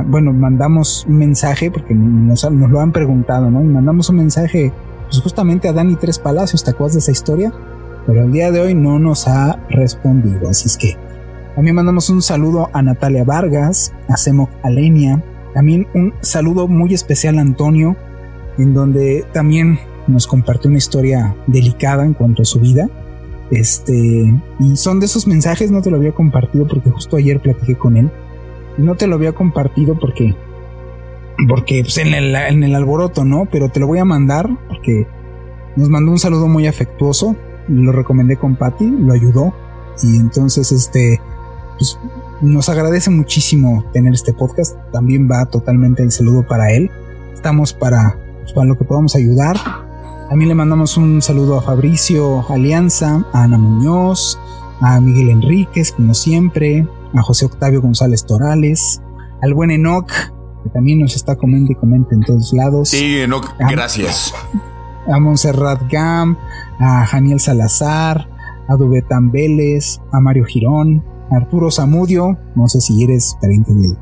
bueno, mandamos un mensaje, porque nos, lo han preguntado, ¿no? Mandamos un mensaje, pues justamente a Dani Tres Palacios, ¿te acuerdas de esa historia? Pero el día de hoy no nos ha respondido, así es que también mandamos un saludo a Natalia Vargas, a Semo Alenia, también un saludo muy especial a Antonio, en donde también nos compartió una historia delicada en cuanto a su vida. Este, y son de esos mensajes, no te lo había compartido porque justo ayer platiqué con él. No te lo había compartido porque, porque pues, en, el, en el alboroto, ¿no? Pero te lo voy a mandar porque nos mandó un saludo muy afectuoso. Lo recomendé con Patty, lo ayudó. Y entonces, este, pues, nos agradece muchísimo tener este podcast. También va totalmente el saludo para él. Estamos para, pues, para lo que podamos ayudar. También le mandamos un saludo a Fabricio Alianza, a Ana Muñoz, a Miguel Enríquez, como siempre, a José Octavio González Torales, al buen Enoch, que también nos está comiendo y comenta en todos lados. Sí, Enoch, gracias. A Montserrat Gam, a Janiel Salazar, a Dubetan Vélez, a Mario Girón, Arturo Zamudio, no sé si eres pariente del,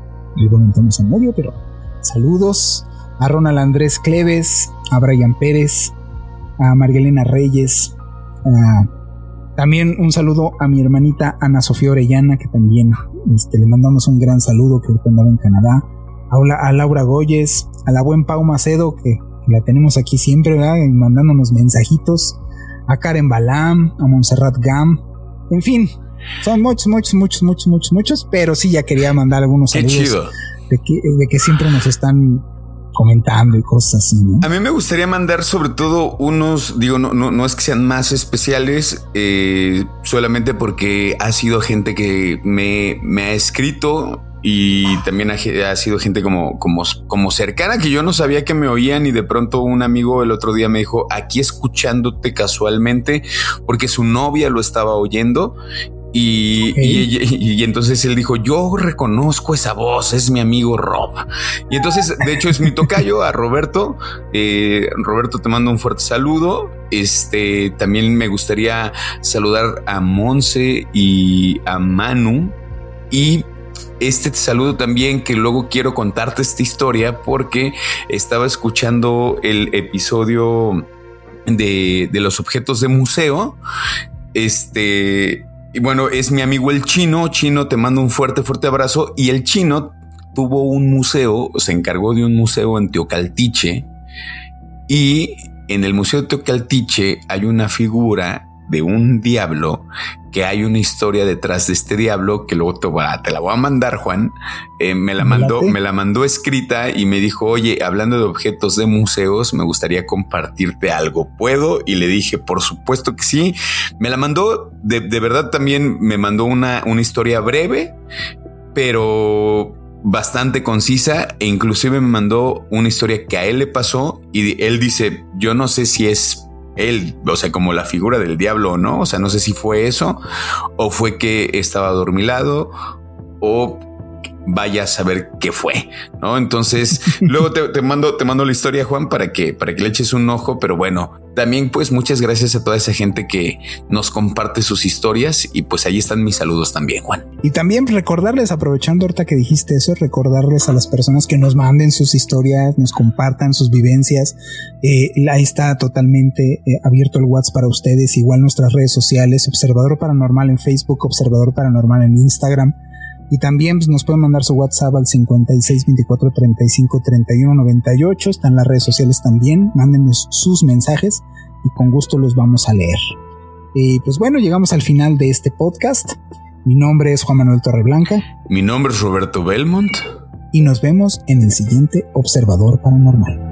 buen Antonio Zamudio, pero saludos. A Ronald Andrés Cleves, a Brian Pérez, a Margelena Reyes, también un saludo a mi hermanita Ana Sofía Orellana, que también este, le mandamos un gran saludo, que ahorita andaba en Canadá. A, a Laura Goyes, a la buen Pau Macedo, que, la tenemos aquí siempre, ¿verdad? mandándonos mensajitos. A Karen Balam, a Montserrat Gam. En fin, son muchos, muchos, muchos, muchos, muchos, muchos, pero sí ya quería mandar algunos saludos. De que, de que siempre nos están comentando y cosas así, A mí me gustaría mandar sobre todo unos, digo, no, no, no es que sean más especiales, eh, solamente porque ha sido gente que me, me ha escrito y también ha, ha, sido gente como, como, como cercana que yo no sabía que me oían y de pronto un amigo el otro día me dijo aquí escuchándote casualmente porque su novia lo estaba oyendo y, y, entonces él dijo, yo reconozco esa voz, es mi amigo Rob. Y entonces, de hecho, es mi tocayo a Roberto. Eh, Roberto, te mando un fuerte saludo. Este, también me gustaría saludar a Monse y a Manu. Y este saludo también que luego quiero contarte esta historia porque estaba escuchando el episodio de, de los objetos de museo. Este, y bueno, es mi amigo el chino. Chino, te mando un fuerte, fuerte abrazo. Y el chino tuvo un museo, se encargó de un museo en Teocaltiche. Y en el Museo de Teocaltiche hay una figura de un diablo que hay una historia detrás de este diablo que luego te, te la voy a mandar, Juan. Eh, me la mandó, me la mandó escrita y me dijo, oye, hablando de objetos de museos, me gustaría compartirte algo. ¿Puedo? Y le dije, por supuesto que sí. Me la mandó, de, de verdad también me mandó una, una historia breve, pero bastante concisa e inclusive me mandó una historia que a él le pasó y él dice, yo no sé si es él, o sea, como la figura del diablo, ¿no? O sea, no sé si fue eso o fue que estaba adormilado o vaya a saber qué fue, ¿no? Entonces, luego te, mando, te mando la historia, Juan, para que, para que le eches un ojo, pero bueno, también pues muchas gracias a toda esa gente que nos comparte sus historias y pues ahí están mis saludos también, Juan. Y también recordarles, aprovechando ahorita que dijiste eso, recordarles a las personas que nos manden sus historias, nos compartan sus vivencias. Eh, ahí está totalmente eh, abierto el WhatsApp para ustedes, igual nuestras redes sociales, Observador Paranormal en Facebook, Observador Paranormal en Instagram. Y también pues, nos pueden mandar su WhatsApp al 56 24 35 31 98. Están las redes sociales también. Mándenos sus mensajes y con gusto los vamos a leer. Y pues bueno, llegamos al final de este podcast. Mi nombre es Juan Manuel Torreblanca. Mi nombre es Roberto Belmont. Y nos vemos en el siguiente Observador Paranormal.